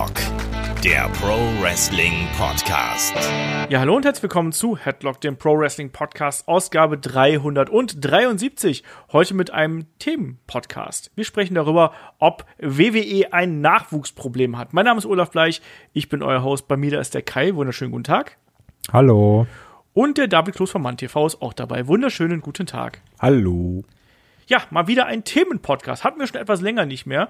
Headlock, der Pro Wrestling Podcast. Ja, hallo und herzlich willkommen zu Headlock, dem Pro Wrestling Podcast, Ausgabe 373. Heute mit einem Themenpodcast. Wir sprechen darüber, ob WWE ein Nachwuchsproblem hat. Mein Name ist Olaf Bleich, ich bin euer Host. Bei mir da ist der Kai. Wunderschönen guten Tag. Hallo. Und der David Kloß von MannTV ist auch dabei. Wunderschönen guten Tag. Hallo. Ja, mal wieder ein Themenpodcast. Hatten wir schon etwas länger nicht mehr.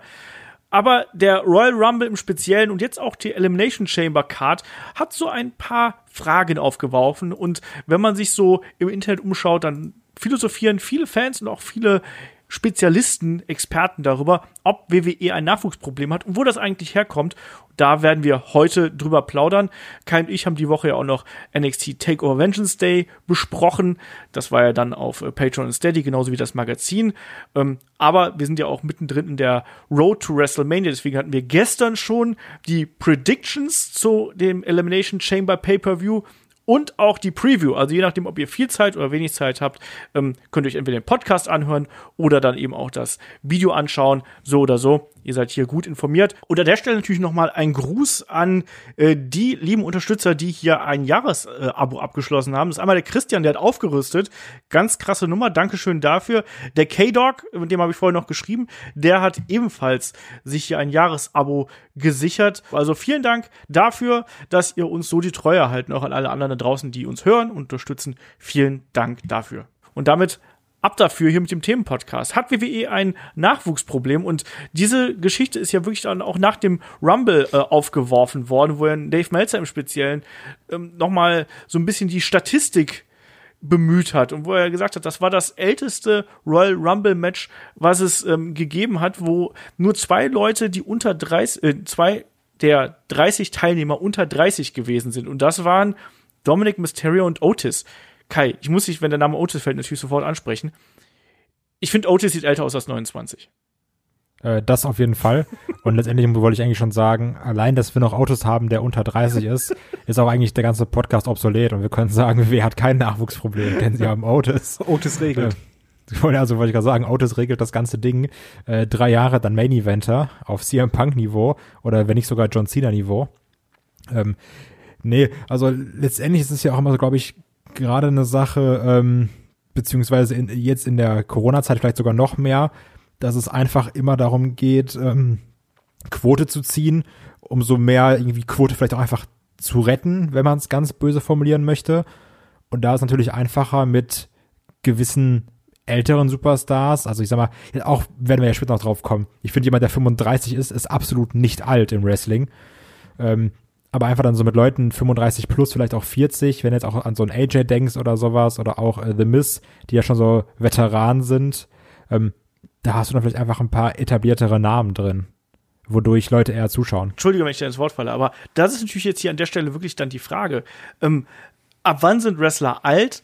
Aber der Royal Rumble im Speziellen und jetzt auch die Elimination Chamber Card hat so ein paar Fragen aufgeworfen. Und wenn man sich so im Internet umschaut, dann philosophieren viele Fans und auch viele Spezialisten, Experten darüber, ob WWE ein Nachwuchsproblem hat und wo das eigentlich herkommt. Da werden wir heute drüber plaudern. Kai und ich haben die Woche ja auch noch NXT Takeover Vengeance Day besprochen. Das war ja dann auf äh, Patreon und Steady, genauso wie das Magazin. Ähm, aber wir sind ja auch mittendrin in der Road to WrestleMania. Deswegen hatten wir gestern schon die Predictions zu dem Elimination Chamber Pay-Per-View und auch die Preview. Also je nachdem, ob ihr viel Zeit oder wenig Zeit habt, ähm, könnt ihr euch entweder den Podcast anhören oder dann eben auch das Video anschauen, so oder so. Ihr seid hier gut informiert. Und an der Stelle natürlich nochmal ein Gruß an äh, die lieben Unterstützer, die hier ein Jahresabo äh, abgeschlossen haben. Das ist einmal der Christian, der hat aufgerüstet. Ganz krasse Nummer. Dankeschön dafür. Der K-Dog, mit dem habe ich vorher noch geschrieben, der hat ebenfalls sich hier ein Jahresabo gesichert. Also vielen Dank dafür, dass ihr uns so die Treue erhalten. Auch an alle anderen da draußen, die uns hören und unterstützen. Vielen Dank dafür. Und damit ab dafür hier mit dem Themenpodcast. Hat WWE ein Nachwuchsproblem? Und diese Geschichte ist ja wirklich dann auch nach dem Rumble äh, aufgeworfen worden, wo ja Dave Meltzer im Speziellen ähm, nochmal so ein bisschen die Statistik bemüht hat und wo er gesagt hat, das war das älteste Royal Rumble Match, was es ähm, gegeben hat, wo nur zwei Leute, die unter 30, äh, zwei der 30 Teilnehmer unter 30 gewesen sind. Und das waren Dominic Mysterio und Otis. Kai, ich muss dich, wenn der Name Otis fällt, natürlich sofort ansprechen. Ich finde, Otis sieht älter aus als 29. Äh, das auf jeden Fall. Und letztendlich wollte ich eigentlich schon sagen, allein, dass wir noch Autos haben, der unter 30 ist, ist auch eigentlich der ganze Podcast obsolet. Und wir können sagen, wer hat kein Nachwuchsproblem, denn sie haben Otis. Otis regelt. Äh, also wollte ich gerade sagen, Otis regelt das ganze Ding. Äh, drei Jahre dann Main Eventer auf CM Punk Niveau oder wenn nicht sogar John Cena Niveau. Ähm, nee, also letztendlich ist es ja auch immer so, glaube ich, gerade eine Sache, ähm, beziehungsweise in, jetzt in der Corona-Zeit vielleicht sogar noch mehr, dass es einfach immer darum geht, ähm, Quote zu ziehen, umso mehr irgendwie Quote vielleicht auch einfach zu retten, wenn man es ganz böse formulieren möchte. Und da ist natürlich einfacher mit gewissen älteren Superstars, also ich sag mal, auch werden wir ja später noch drauf kommen. Ich finde, jemand, der 35 ist, ist absolut nicht alt im Wrestling. Ähm, aber einfach dann so mit Leuten 35 plus, vielleicht auch 40, wenn du jetzt auch an so ein AJ denkst oder sowas oder auch äh, The Miss, die ja schon so Veteranen sind, ähm, da hast du dann vielleicht einfach ein paar etabliertere Namen drin, wodurch Leute eher zuschauen. Entschuldige, wenn ich dir ins Wort falle, aber das ist natürlich jetzt hier an der Stelle wirklich dann die Frage. Ähm, ab wann sind Wrestler alt?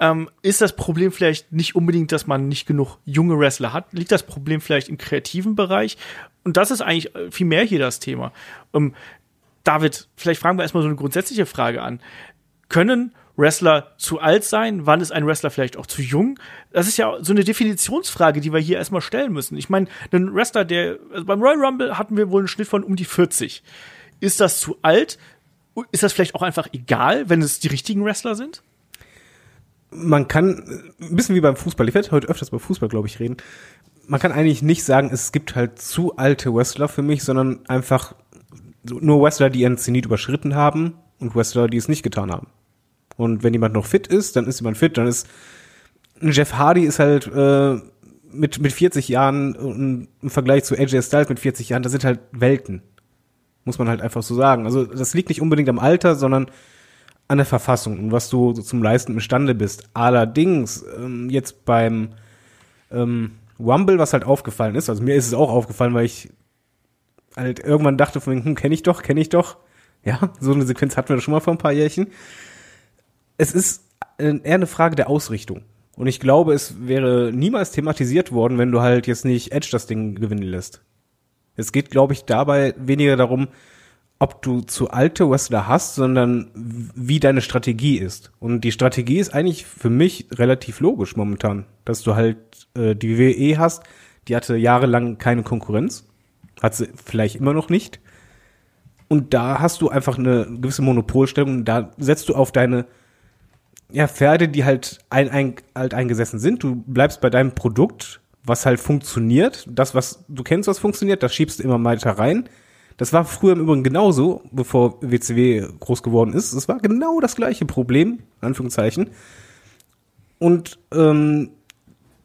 Ähm, ist das Problem vielleicht nicht unbedingt, dass man nicht genug junge Wrestler hat? Liegt das Problem vielleicht im kreativen Bereich? Und das ist eigentlich äh, viel mehr hier das Thema. Ähm, David, vielleicht fragen wir erstmal so eine grundsätzliche Frage an. Können Wrestler zu alt sein? Wann ist ein Wrestler vielleicht auch zu jung? Das ist ja so eine Definitionsfrage, die wir hier erstmal stellen müssen. Ich meine, ein Wrestler, der also beim Royal Rumble hatten wir wohl einen Schnitt von um die 40. Ist das zu alt? Ist das vielleicht auch einfach egal, wenn es die richtigen Wrestler sind? Man kann, ein bisschen wie beim Fußball, ich werde heute öfters über Fußball, glaube ich, reden. Man kann eigentlich nicht sagen, es gibt halt zu alte Wrestler für mich, sondern einfach nur Wrestler, die ihren Zenit überschritten haben und Wrestler, die es nicht getan haben. Und wenn jemand noch fit ist, dann ist jemand fit, dann ist Jeff Hardy ist halt äh, mit mit 40 Jahren und im Vergleich zu AJ Styles mit 40 Jahren, das sind halt Welten. Muss man halt einfach so sagen. Also das liegt nicht unbedingt am Alter, sondern an der Verfassung und was du so zum Leisten imstande bist. Allerdings ähm, jetzt beim ähm, Rumble, was halt aufgefallen ist, also mir ist es auch aufgefallen, weil ich halt irgendwann dachte von hm, kenne ich doch, kenne ich doch. Ja, so eine Sequenz hatten wir schon mal vor ein paar Jährchen. Es ist eher eine Frage der Ausrichtung. Und ich glaube, es wäre niemals thematisiert worden, wenn du halt jetzt nicht Edge das Ding gewinnen lässt. Es geht, glaube ich, dabei weniger darum, ob du zu alte Wrestler hast, sondern wie deine Strategie ist. Und die Strategie ist eigentlich für mich relativ logisch momentan, dass du halt äh, die WWE hast, die hatte jahrelang keine Konkurrenz hat sie vielleicht immer noch nicht. Und da hast du einfach eine gewisse Monopolstellung. Da setzt du auf deine ja, Pferde, die halt ein, ein, alt eingesessen sind. Du bleibst bei deinem Produkt, was halt funktioniert. Das, was du kennst, was funktioniert, das schiebst du immer weiter rein. Das war früher im Übrigen genauso, bevor WCW groß geworden ist. Es war genau das gleiche Problem, in Anführungszeichen. Und ähm,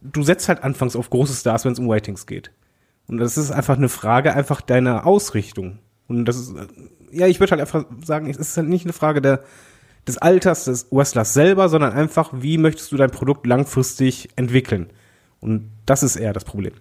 du setzt halt anfangs auf große Stars, wenn es um Ratings geht. Und das ist einfach eine Frage einfach deiner Ausrichtung. Und das ist, äh, ja, ich würde halt einfach sagen, es ist halt nicht eine Frage der, des Alters des Wrestlers selber, sondern einfach, wie möchtest du dein Produkt langfristig entwickeln? Und das ist eher das Problem.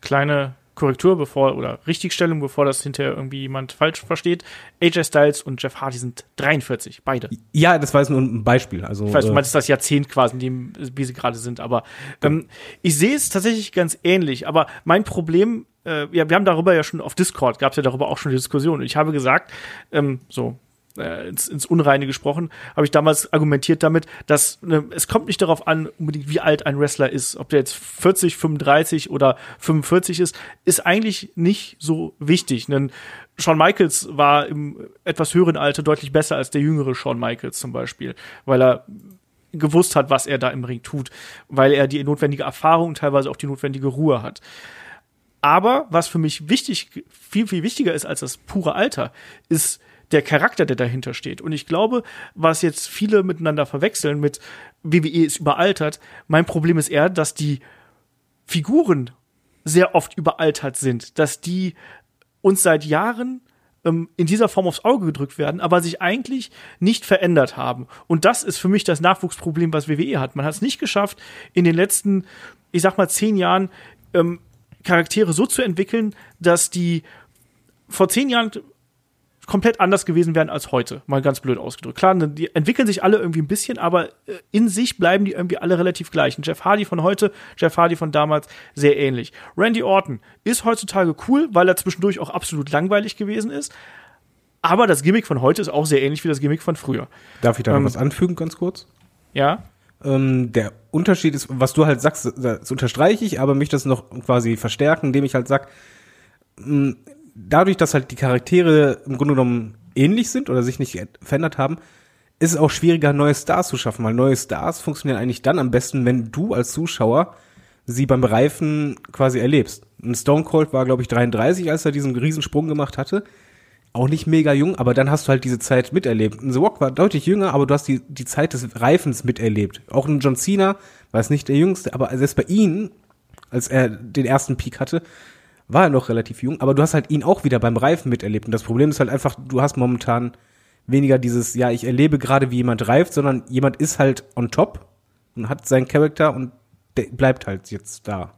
Kleine Korrektur, bevor, oder Richtigstellung, bevor das hinterher irgendwie jemand falsch versteht. AJ Styles und Jeff Hardy sind 43, beide. Ja, das war jetzt nur ein Beispiel. Also, Ich weiß, du äh, meinst das Jahrzehnt quasi, in dem, wie sie gerade sind, aber ähm, ich sehe es tatsächlich ganz ähnlich. Aber mein Problem, äh, ja, wir haben darüber ja schon auf Discord, gab es ja darüber auch schon die Diskussion. Ich habe gesagt, ähm, so, äh, ins, ins Unreine gesprochen, habe ich damals argumentiert damit, dass ne, es kommt nicht darauf an, unbedingt wie alt ein Wrestler ist, ob der jetzt 40, 35 oder 45 ist, ist eigentlich nicht so wichtig. Denn Shawn Michaels war im etwas höheren Alter deutlich besser als der jüngere Shawn Michaels zum Beispiel, weil er gewusst hat, was er da im Ring tut, weil er die notwendige Erfahrung und teilweise auch die notwendige Ruhe hat. Aber was für mich wichtig, viel, viel wichtiger ist als das pure Alter, ist der Charakter, der dahinter steht. Und ich glaube, was jetzt viele miteinander verwechseln mit WWE ist überaltert, mein Problem ist eher, dass die Figuren sehr oft überaltert sind, dass die uns seit Jahren ähm, in dieser Form aufs Auge gedrückt werden, aber sich eigentlich nicht verändert haben. Und das ist für mich das Nachwuchsproblem, was WWE hat. Man hat es nicht geschafft, in den letzten, ich sag mal, zehn Jahren ähm, Charaktere so zu entwickeln, dass die vor zehn Jahren komplett anders gewesen wären als heute, mal ganz blöd ausgedrückt. Klar, ne, die entwickeln sich alle irgendwie ein bisschen, aber äh, in sich bleiben die irgendwie alle relativ gleich. Und Jeff Hardy von heute, Jeff Hardy von damals sehr ähnlich. Randy Orton ist heutzutage cool, weil er zwischendurch auch absolut langweilig gewesen ist. Aber das Gimmick von heute ist auch sehr ähnlich wie das Gimmick von früher. Darf ich da noch Ähm, was anfügen, ganz kurz? Ja, Ähm, der Unterschied ist, was du halt sagst, das unterstreiche ich, aber möchte das noch quasi verstärken, indem ich halt sag, mh, dadurch, dass halt die Charaktere im Grunde genommen ähnlich sind oder sich nicht verändert haben, ist es auch schwieriger, neue Stars zu schaffen, weil neue Stars funktionieren eigentlich dann am besten, wenn du als Zuschauer sie beim Reifen quasi erlebst. Ein Stone Cold war, glaube ich, 33, als er diesen Riesensprung gemacht hatte. Auch nicht mega jung, aber dann hast du halt diese Zeit miterlebt. Ein The Rock war deutlich jünger, aber du hast die, die Zeit des Reifens miterlebt. Auch ein John Cena war es nicht der Jüngste, aber selbst bei ihm, als er den ersten Peak hatte, war er noch relativ jung, aber du hast halt ihn auch wieder beim Reifen miterlebt. Und das Problem ist halt einfach, du hast momentan weniger dieses, ja, ich erlebe gerade, wie jemand reift, sondern jemand ist halt on top und hat seinen Charakter und der bleibt halt jetzt da.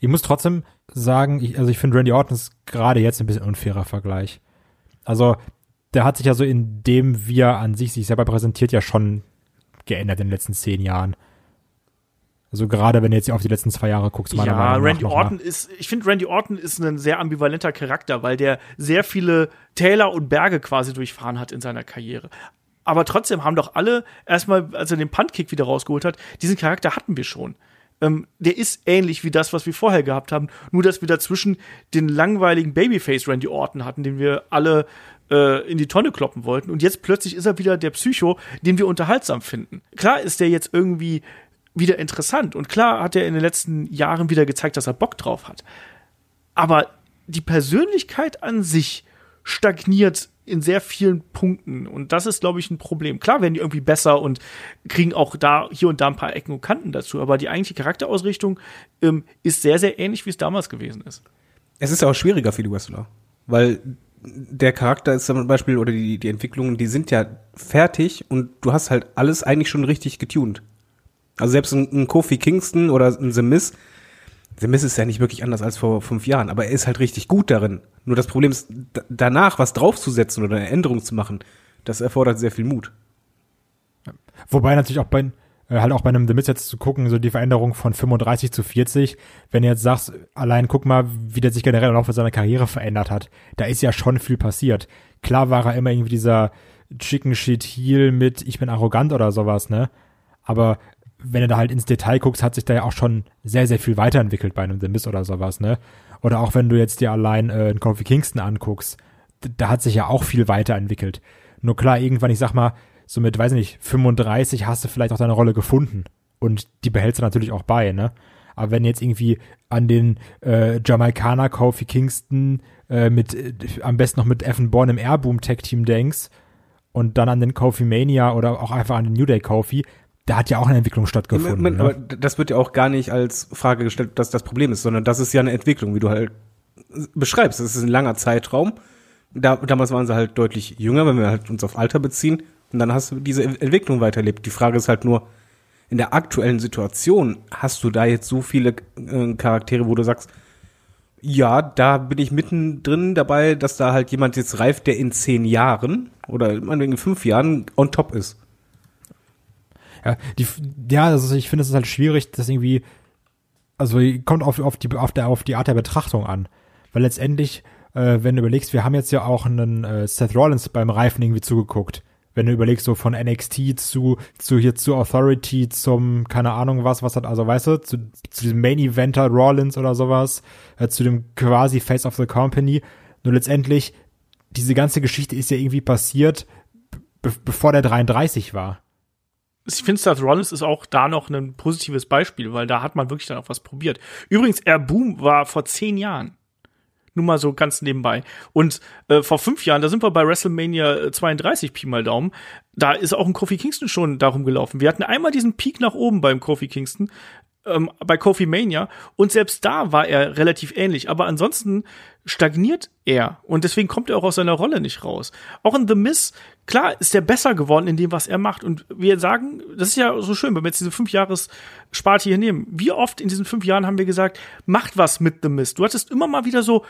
Ich muss trotzdem sagen, ich, also ich finde Randy Orton ist gerade jetzt ein bisschen unfairer Vergleich. Also, der hat sich ja so in dem, wie er an sich sich selber präsentiert, ja schon geändert in den letzten zehn Jahren. Also gerade wenn du jetzt auf die letzten zwei Jahre guckst, meiner ja, Meinung nach Randy noch mal. Orton ist, ich finde, Randy Orton ist ein sehr ambivalenter Charakter, weil der sehr viele Täler und Berge quasi durchfahren hat in seiner Karriere. Aber trotzdem haben doch alle erstmal, als er den Puntkick wieder rausgeholt hat, diesen Charakter hatten wir schon. Ähm, der ist ähnlich wie das, was wir vorher gehabt haben, nur dass wir dazwischen den langweiligen Babyface Randy Orton hatten, den wir alle äh, in die Tonne kloppen wollten. Und jetzt plötzlich ist er wieder der Psycho, den wir unterhaltsam finden. Klar ist der jetzt irgendwie wieder interessant. Und klar hat er in den letzten Jahren wieder gezeigt, dass er Bock drauf hat. Aber die Persönlichkeit an sich stagniert in sehr vielen Punkten. Und das ist, glaube ich, ein Problem. Klar werden die irgendwie besser und kriegen auch da hier und da ein paar Ecken und Kanten dazu. Aber die eigentliche Charakterausrichtung ähm, ist sehr, sehr ähnlich, wie es damals gewesen ist. Es ist ja auch schwieriger für die Wrestler, weil der Charakter ist zum Beispiel, oder die, die Entwicklungen, die sind ja fertig und du hast halt alles eigentlich schon richtig getuned. Also selbst ein, ein Kofi Kingston oder ein The Miz, The Miz ist ja nicht wirklich anders als vor fünf Jahren, aber er ist halt richtig gut darin. Nur das Problem ist, da- danach was draufzusetzen oder eine Änderung zu machen, das erfordert sehr viel Mut. Wobei natürlich auch bei, äh, halt auch bei einem The Miz jetzt zu gucken, so die Veränderung von 35 zu 40, wenn du jetzt sagst, allein guck mal, wie der sich generell im Laufe seiner Karriere verändert hat, da ist ja schon viel passiert. Klar war er immer irgendwie dieser Chicken Shit Heel mit ich bin arrogant oder sowas, ne? Aber wenn du da halt ins Detail guckst, hat sich da ja auch schon sehr, sehr viel weiterentwickelt bei einem The Miz oder sowas, ne? Oder auch wenn du jetzt dir allein äh, einen Kofi Kingston anguckst, da hat sich ja auch viel weiterentwickelt. Nur klar, irgendwann, ich sag mal, so mit, weiß nicht, 35 hast du vielleicht auch deine Rolle gefunden. Und die behältst du natürlich auch bei, ne? Aber wenn jetzt irgendwie an den äh, Jamaikaner Kofi Kingston äh, mit äh, am besten noch mit Evan Bourne im Airboom Tag Team denkst und dann an den Kofi Mania oder auch einfach an den New Day Kofi, da hat ja auch eine Entwicklung stattgefunden. Moment, ne? aber das wird ja auch gar nicht als Frage gestellt, dass das Problem ist, sondern das ist ja eine Entwicklung, wie du halt beschreibst. Das ist ein langer Zeitraum. Da, damals waren sie halt deutlich jünger, wenn wir halt uns auf Alter beziehen. Und dann hast du diese Entwicklung weiterlebt. Die Frage ist halt nur, in der aktuellen Situation hast du da jetzt so viele äh, Charaktere, wo du sagst, ja, da bin ich mittendrin dabei, dass da halt jemand jetzt reift, der in zehn Jahren oder in fünf Jahren on top ist. Ja, die, ja, also ich finde es ist halt schwierig, das irgendwie, also kommt auf, auf, die, auf, der, auf die Art der Betrachtung an. Weil letztendlich, äh, wenn du überlegst, wir haben jetzt ja auch einen äh, Seth Rollins beim Reifen irgendwie zugeguckt. Wenn du überlegst, so von NXT zu, zu hier zu Authority zum, keine Ahnung was, was hat, also weißt du, zu, zu diesem Main Eventer Rollins oder sowas, äh, zu dem quasi Face of the Company. Nur letztendlich, diese ganze Geschichte ist ja irgendwie passiert, be bevor der 33 war ich finde, Seth Rollins ist auch da noch ein positives Beispiel, weil da hat man wirklich dann auch was probiert. Übrigens, Air Boom war vor zehn Jahren. Nur mal so ganz nebenbei. Und äh, vor fünf Jahren, da sind wir bei WrestleMania 32 Pi mal Daumen, da ist auch ein Kofi Kingston schon darum gelaufen. Wir hatten einmal diesen Peak nach oben beim Kofi Kingston, ähm, bei Kofi Mania und selbst da war er relativ ähnlich, aber ansonsten stagniert er und deswegen kommt er auch aus seiner Rolle nicht raus. Auch in The Miss, klar, ist er besser geworden in dem, was er macht und wir sagen, das ist ja so schön, wenn wir jetzt diese fünf Jahres Sparte hier nehmen. Wie oft in diesen fünf Jahren haben wir gesagt, macht was mit The Miss. Du hattest immer mal wieder so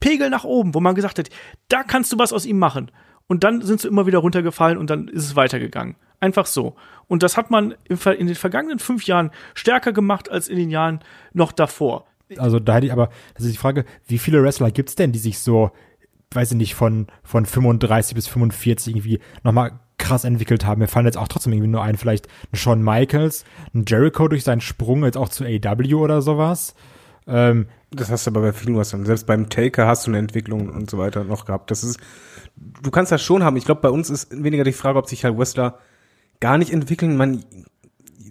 Pegel nach oben, wo man gesagt hat, da kannst du was aus ihm machen. Und dann sind sie immer wieder runtergefallen und dann ist es weitergegangen. Einfach so. Und das hat man in den vergangenen fünf Jahren stärker gemacht als in den Jahren noch davor. Also da hätte ich aber, das ist die Frage, wie viele Wrestler gibt's denn, die sich so, weiß ich nicht, von, von 35 bis 45 irgendwie nochmal krass entwickelt haben. Mir fallen jetzt auch trotzdem irgendwie nur ein, vielleicht ein Shawn Michaels, ein Jericho durch seinen Sprung jetzt auch zu AW oder sowas. Ähm, das hast du aber bei vielen was Selbst beim Taker hast du eine Entwicklung und so weiter noch gehabt. Das ist, du kannst das schon haben. Ich glaube, bei uns ist weniger die Frage, ob sich halt Wrestler gar nicht entwickeln. Man,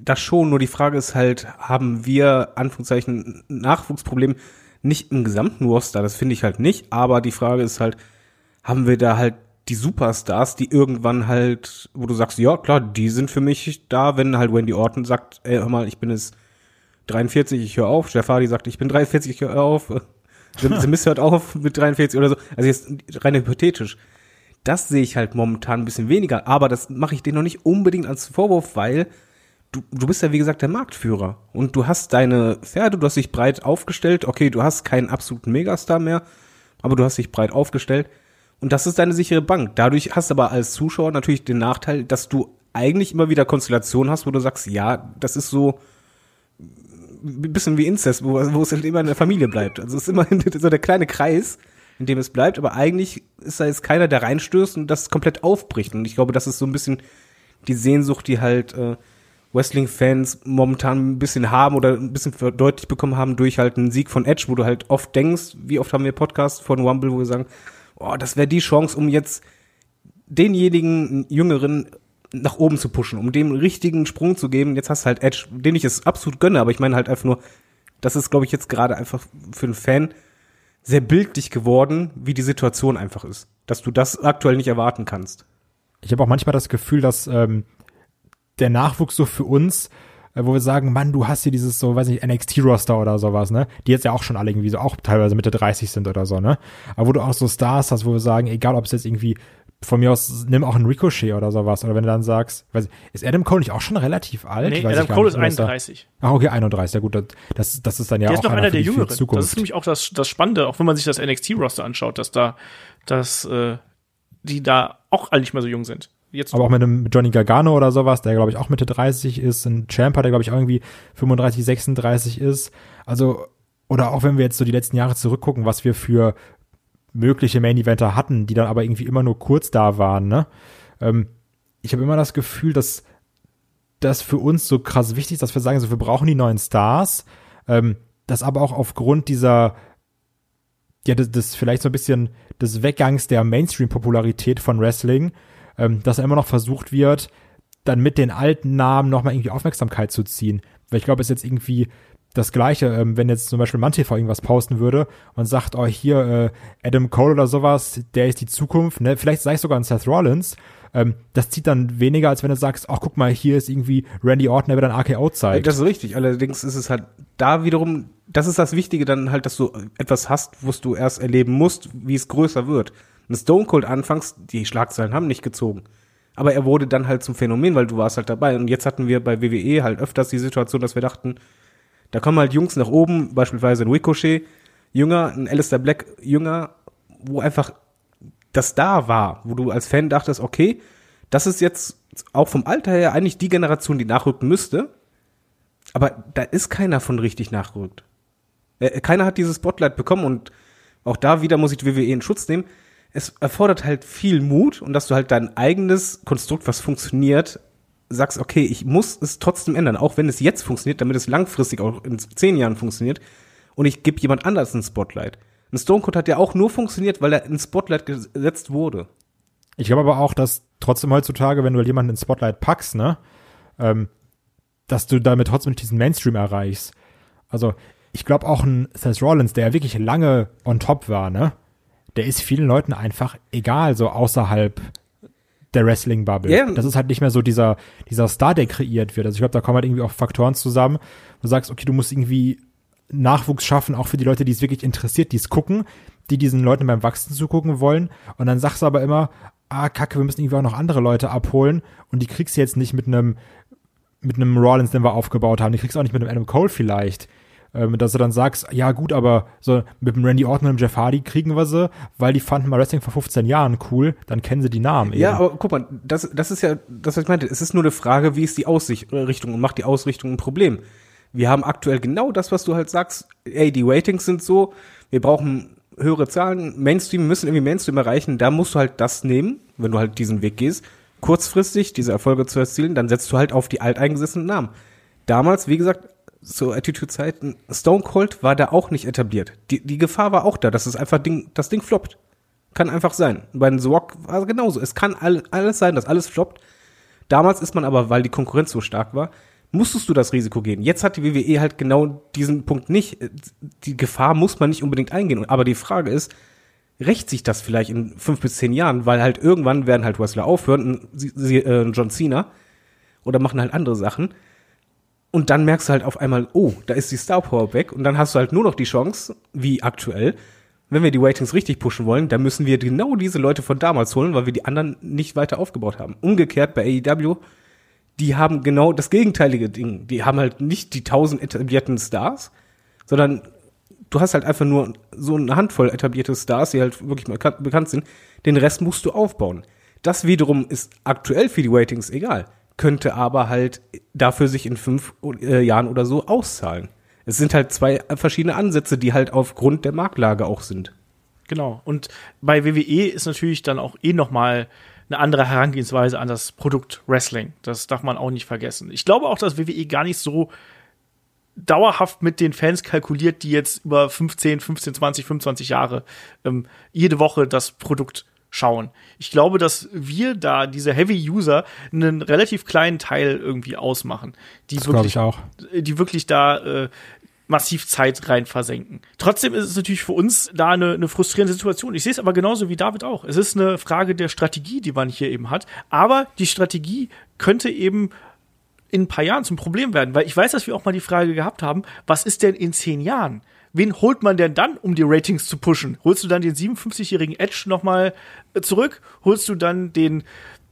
das schon, nur die Frage ist halt, haben wir, Anführungszeichen, Nachwuchsproblem nicht im gesamten Roster, das finde ich halt nicht, aber die Frage ist halt, haben wir da halt die Superstars, die irgendwann halt, wo du sagst, ja klar, die sind für mich da, wenn halt Wendy Orton sagt, ey, hör mal, ich bin jetzt 43, ich höre auf, Jeff Hardy sagt, ich bin 43, ich höre auf, The Miss hört auf mit 43 oder so, also jetzt rein hypothetisch. Das sehe ich halt momentan ein bisschen weniger, aber das mache ich dir noch nicht unbedingt als Vorwurf, weil du, du bist ja wie gesagt der Marktführer und du hast deine Pferde, du hast dich breit aufgestellt. Okay, du hast keinen absoluten Megastar mehr, aber du hast dich breit aufgestellt und das ist deine sichere Bank. Dadurch hast du aber als Zuschauer natürlich den Nachteil, dass du eigentlich immer wieder Konstellationen hast, wo du sagst, ja, das ist so ein bisschen wie Inzest, wo, wo es halt immer in der Familie bleibt. Also es ist immer so der kleine Kreis, in dem es bleibt, aber eigentlich ist da jetzt keiner, der reinstößt und das komplett aufbricht. Und ich glaube, das ist so ein bisschen die Sehnsucht, die halt äh, Wrestling-Fans momentan ein bisschen haben oder ein bisschen verdeutlicht bekommen haben durch halt einen Sieg von Edge, wo du halt oft denkst, wie oft haben wir Podcasts von Wumble, wo wir sagen, oh, das wäre die Chance, um jetzt denjenigen Jüngeren nach oben zu pushen, um dem richtigen Sprung zu geben. Jetzt hast du halt Edge, den ich es absolut gönne, aber ich meine halt einfach nur, das ist, glaube ich, jetzt gerade einfach für einen Fan sehr bildlich geworden, wie die Situation einfach ist. Dass du das aktuell nicht erwarten kannst. Ich habe auch manchmal das Gefühl, dass ähm, der Nachwuchs so für uns, äh, wo wir sagen, Mann, du hast hier dieses so, weiß nicht, NXT-Roster oder sowas, ne? Die jetzt ja auch schon alle irgendwie so auch teilweise Mitte 30 sind oder so, ne? Aber wo du auch so Stars hast, wo wir sagen, egal ob es jetzt irgendwie von mir aus, nimm auch einen Ricochet oder sowas. Oder wenn du dann sagst, weiß, ist Adam Cole nicht auch schon relativ alt? Nee, Adam Cole ist 31. Ach, okay, 31. Ja, gut, das, das ist dann ja der auch ist noch einer, einer der Jüngeren. Das ist nämlich auch das, das Spannende, auch wenn man sich das NXT-Roster anschaut, dass da, dass, äh, die da auch alle nicht mehr so jung sind. Jetzt Aber auch mit einem Johnny Gargano oder sowas, der glaube ich auch Mitte 30 ist, ein Champer, der glaube ich auch irgendwie 35, 36 ist. Also, oder auch wenn wir jetzt so die letzten Jahre zurückgucken, was wir für mögliche Main Eventer hatten, die dann aber irgendwie immer nur kurz da waren. Ne? Ähm, ich habe immer das Gefühl, dass das für uns so krass wichtig ist, dass wir sagen, so, wir brauchen die neuen Stars, ähm, das aber auch aufgrund dieser ja, das, das vielleicht so ein bisschen des Weggangs der Mainstream-Popularität von Wrestling, ähm, dass immer noch versucht wird, dann mit den alten Namen nochmal irgendwie Aufmerksamkeit zu ziehen. Weil ich glaube, es ist jetzt irgendwie das Gleiche, ähm, wenn jetzt zum Beispiel MannTV irgendwas posten würde und sagt, oh, hier äh, Adam Cole oder sowas, der ist die Zukunft, ne? Vielleicht sei es sogar ein Seth Rollins. Ähm, das zieht dann weniger, als wenn du sagst, ach, guck mal, hier ist irgendwie Randy Orton, der wieder ein RKO zeigt. Das ist richtig. Allerdings ist es halt da wiederum, das ist das Wichtige dann halt, dass du etwas hast, was du erst erleben musst, wie es größer wird. Ein Stone Cold anfangs, die Schlagzeilen haben nicht gezogen. Aber er wurde dann halt zum Phänomen, weil du warst halt dabei. Und jetzt hatten wir bei WWE halt öfters die Situation, dass wir dachten, da kommen halt Jungs nach oben, beispielsweise ein Ricochet, Jünger, ein Alistair Black, Jünger, wo einfach das da war, wo du als Fan dachtest, okay, das ist jetzt auch vom Alter her eigentlich die Generation, die nachrücken müsste. Aber da ist keiner von richtig nachgerückt. Äh, keiner hat dieses Spotlight bekommen und auch da wieder muss ich die WWE in Schutz nehmen. Es erfordert halt viel Mut und dass du halt dein eigenes Konstrukt, was funktioniert, sagst, okay, ich muss es trotzdem ändern, auch wenn es jetzt funktioniert, damit es langfristig auch in zehn Jahren funktioniert. Und ich gebe jemand anders ein Spotlight. Ein Stone Cold hat ja auch nur funktioniert, weil er ins Spotlight gesetzt wurde. Ich glaube aber auch, dass trotzdem heutzutage, wenn du halt jemanden ins Spotlight packst, ne, ähm, dass du damit trotzdem diesen Mainstream erreichst. Also, ich glaube auch ein Seth Rollins, der ja wirklich lange on top war, ne, der ist vielen Leuten einfach egal, so außerhalb der Wrestling-Bubble. Ja. Das ist halt nicht mehr so dieser, dieser Star, der kreiert wird. Also ich glaube, da kommen halt irgendwie auch Faktoren zusammen, du sagst, okay, du musst irgendwie Nachwuchs schaffen, auch für die Leute, die es wirklich interessiert, die es gucken, die diesen Leuten beim Wachsen zugucken wollen. Und dann sagst du aber immer, ah, kacke, wir müssen irgendwie auch noch andere Leute abholen. Und die kriegst du jetzt nicht mit einem, mit einem Rollins, den wir aufgebaut haben. Die kriegst du auch nicht mit einem Adam Cole vielleicht. Ähm, dass du dann sagst, ja gut, aber so mit dem Randy Orton und dem Jeff Hardy kriegen wir sie, weil die fanden mal Wrestling vor 15 Jahren cool, dann kennen sie die Namen eben. Ja, aber guck mal, das, das ist ja das, was ich meinte. Es ist nur eine Frage, wie ist die Ausrichtung und macht die Ausrichtung ein Problem. Wir haben aktuell genau das, was du halt sagst. Ey, die Ratings sind so, wir brauchen höhere Zahlen, Mainstream, müssen irgendwie Mainstream erreichen, da musst du halt das nehmen, wenn du halt diesen Weg gehst, kurzfristig diese Erfolge zu erzielen, dann setzt du halt auf die alteingesessenen Namen. Damals, wie gesagt, zu Attitude-Zeiten, Stone Cold war da auch nicht etabliert. Die, die Gefahr war auch da, dass es einfach Ding, das Ding floppt. Kann einfach sein. Bei den The Rock war es genauso. Es kann all, alles sein, dass alles floppt. Damals ist man aber, weil die Konkurrenz so stark war, musstest du das Risiko gehen. Jetzt hat die WWE halt genau diesen Punkt nicht. Die Gefahr muss man nicht unbedingt eingehen. Aber die Frage ist, rächt sich das vielleicht in fünf bis zehn Jahren? Weil halt irgendwann werden halt Wrestler aufhören, sie, sie, äh, John Cena, oder machen halt andere Sachen. Und dann merkst du halt auf einmal, oh, da ist die Star Power weg. Und dann hast du halt nur noch die Chance, wie aktuell, wenn wir die Ratings richtig pushen wollen, dann müssen wir genau diese Leute von damals holen, weil wir die anderen nicht weiter aufgebaut haben. Umgekehrt bei AEW, die haben genau das gegenteilige Ding. Die haben halt nicht die tausend etablierten Stars, sondern du hast halt einfach nur so eine Handvoll etablierte Stars, die halt wirklich mal bekannt sind. Den Rest musst du aufbauen. Das wiederum ist aktuell für die Ratings egal könnte aber halt dafür sich in fünf äh, Jahren oder so auszahlen. Es sind halt zwei verschiedene Ansätze, die halt aufgrund der Marktlage auch sind. Genau. Und bei WWE ist natürlich dann auch eh noch mal eine andere Herangehensweise an das Produkt Wrestling. Das darf man auch nicht vergessen. Ich glaube auch, dass WWE gar nicht so dauerhaft mit den Fans kalkuliert, die jetzt über 15, 15, 20, 25 Jahre ähm, jede Woche das Produkt schauen. Ich glaube, dass wir da, diese Heavy-User, einen relativ kleinen Teil irgendwie ausmachen. Die Das wirklich, ich auch. die wirklich da äh, massiv Zeit rein versenken. Trotzdem ist es natürlich für uns da eine, eine frustrierende Situation. Ich sehe es aber genauso wie David auch. Es ist eine Frage der Strategie, die man hier eben hat. Aber die Strategie könnte eben in ein paar Jahren zum Problem werden, weil ich weiß, dass wir auch mal die Frage gehabt haben, was ist denn in zehn Jahren? Wen holt man denn dann, um die Ratings zu pushen? Holst du dann den 57-jährigen Edge nochmal zurück? Holst du dann den,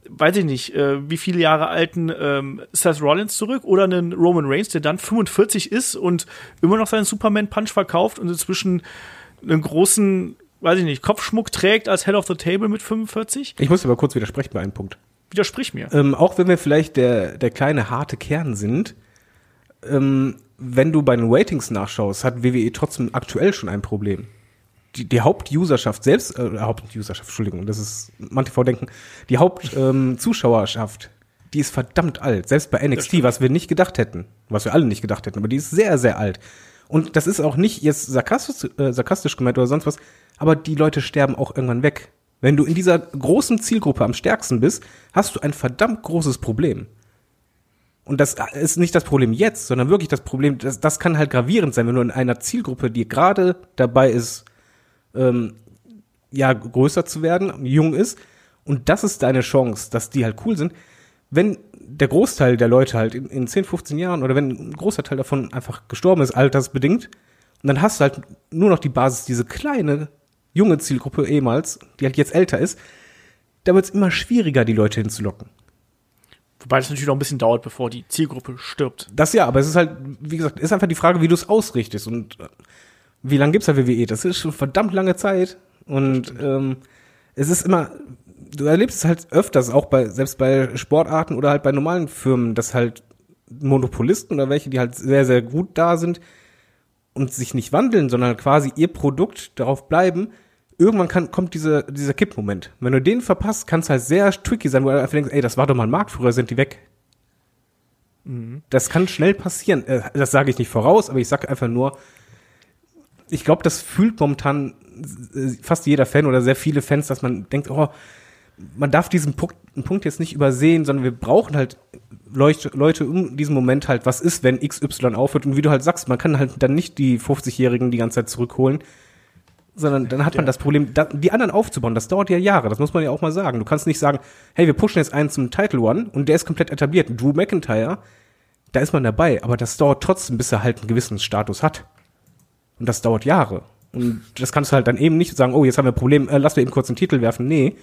weiß ich nicht, äh, wie viele Jahre alten ähm, Seth Rollins zurück oder einen Roman Reigns, der dann 45 ist und immer noch seinen Superman-Punch verkauft und inzwischen einen großen, weiß ich nicht, Kopfschmuck trägt als Head of the Table mit 45? Ich muss aber kurz widersprechen bei einem Punkt. Widersprich mir. Ähm, auch wenn wir vielleicht der, der kleine harte Kern sind, ähm, wenn du bei den Ratings nachschaust, hat WWE trotzdem aktuell schon ein Problem. Die, die Hauptuserschaft selbst, äh, Hauptuserschaft, Entschuldigung, das ist ManTV denken, die Hauptzuschauerschaft, die ist verdammt alt. Selbst bei NXT, was wir nicht gedacht hätten, was wir alle nicht gedacht hätten, aber die ist sehr, sehr alt. Und das ist auch nicht jetzt sarkastisch, äh, sarkastisch gemeint oder sonst was, aber die Leute sterben auch irgendwann weg. Wenn du in dieser großen Zielgruppe am stärksten bist, hast du ein verdammt großes Problem. Und das ist nicht das Problem jetzt, sondern wirklich das Problem, das, das kann halt gravierend sein, wenn du in einer Zielgruppe, die gerade dabei ist, ähm, ja, größer zu werden, jung ist, und das ist deine Chance, dass die halt cool sind. Wenn der Großteil der Leute halt in, in 10, 15 Jahren oder wenn ein großer Teil davon einfach gestorben ist, altersbedingt, und dann hast du halt nur noch die Basis, diese kleine, junge Zielgruppe ehemals, die halt jetzt älter ist, da wird es immer schwieriger, die Leute hinzulocken. Wobei das natürlich noch ein bisschen dauert, bevor die Zielgruppe stirbt. Das ja, aber es ist halt, wie gesagt, ist einfach die Frage, wie du es ausrichtest und äh, wie lange gibt's da WWE? Das ist schon verdammt lange Zeit und ähm, es ist immer, du erlebst es halt öfters, auch bei, selbst bei Sportarten oder halt bei normalen Firmen, dass halt Monopolisten oder welche, die halt sehr, sehr gut da sind und sich nicht wandeln, sondern quasi ihr Produkt darauf bleiben, irgendwann kann, kommt dieser, dieser Kippmoment. Wenn du den verpasst, kann es halt sehr tricky sein, wo du einfach denkst, ey, das war doch mal ein Markt, früher sind die weg. Das kann schnell passieren. Äh, Das sage ich nicht voraus, aber ich sage einfach nur, ich glaube, das fühlt momentan äh, fast jeder Fan oder sehr viele Fans, dass man denkt, oh, man darf diesen Punkt, Punkt jetzt nicht übersehen, sondern wir brauchen halt Leute, Leute um diesen Moment halt, was ist, wenn XY aufhört und wie du halt sagst, man kann halt dann nicht die 50-Jährigen die ganze Zeit zurückholen, sondern dann hat man das Problem, die anderen aufzubauen, das dauert ja Jahre, das muss man ja auch mal sagen. Du kannst nicht sagen, hey, wir pushen jetzt einen zum Title One und der ist komplett etabliert. Drew McIntyre, da ist man dabei, aber das dauert trotzdem, bis er halt einen gewissen Status hat. Und das dauert Jahre. Und das kannst du halt dann eben nicht sagen, oh, jetzt haben wir ein Problem, äh, lass wir eben kurz einen Titel werfen. Nee,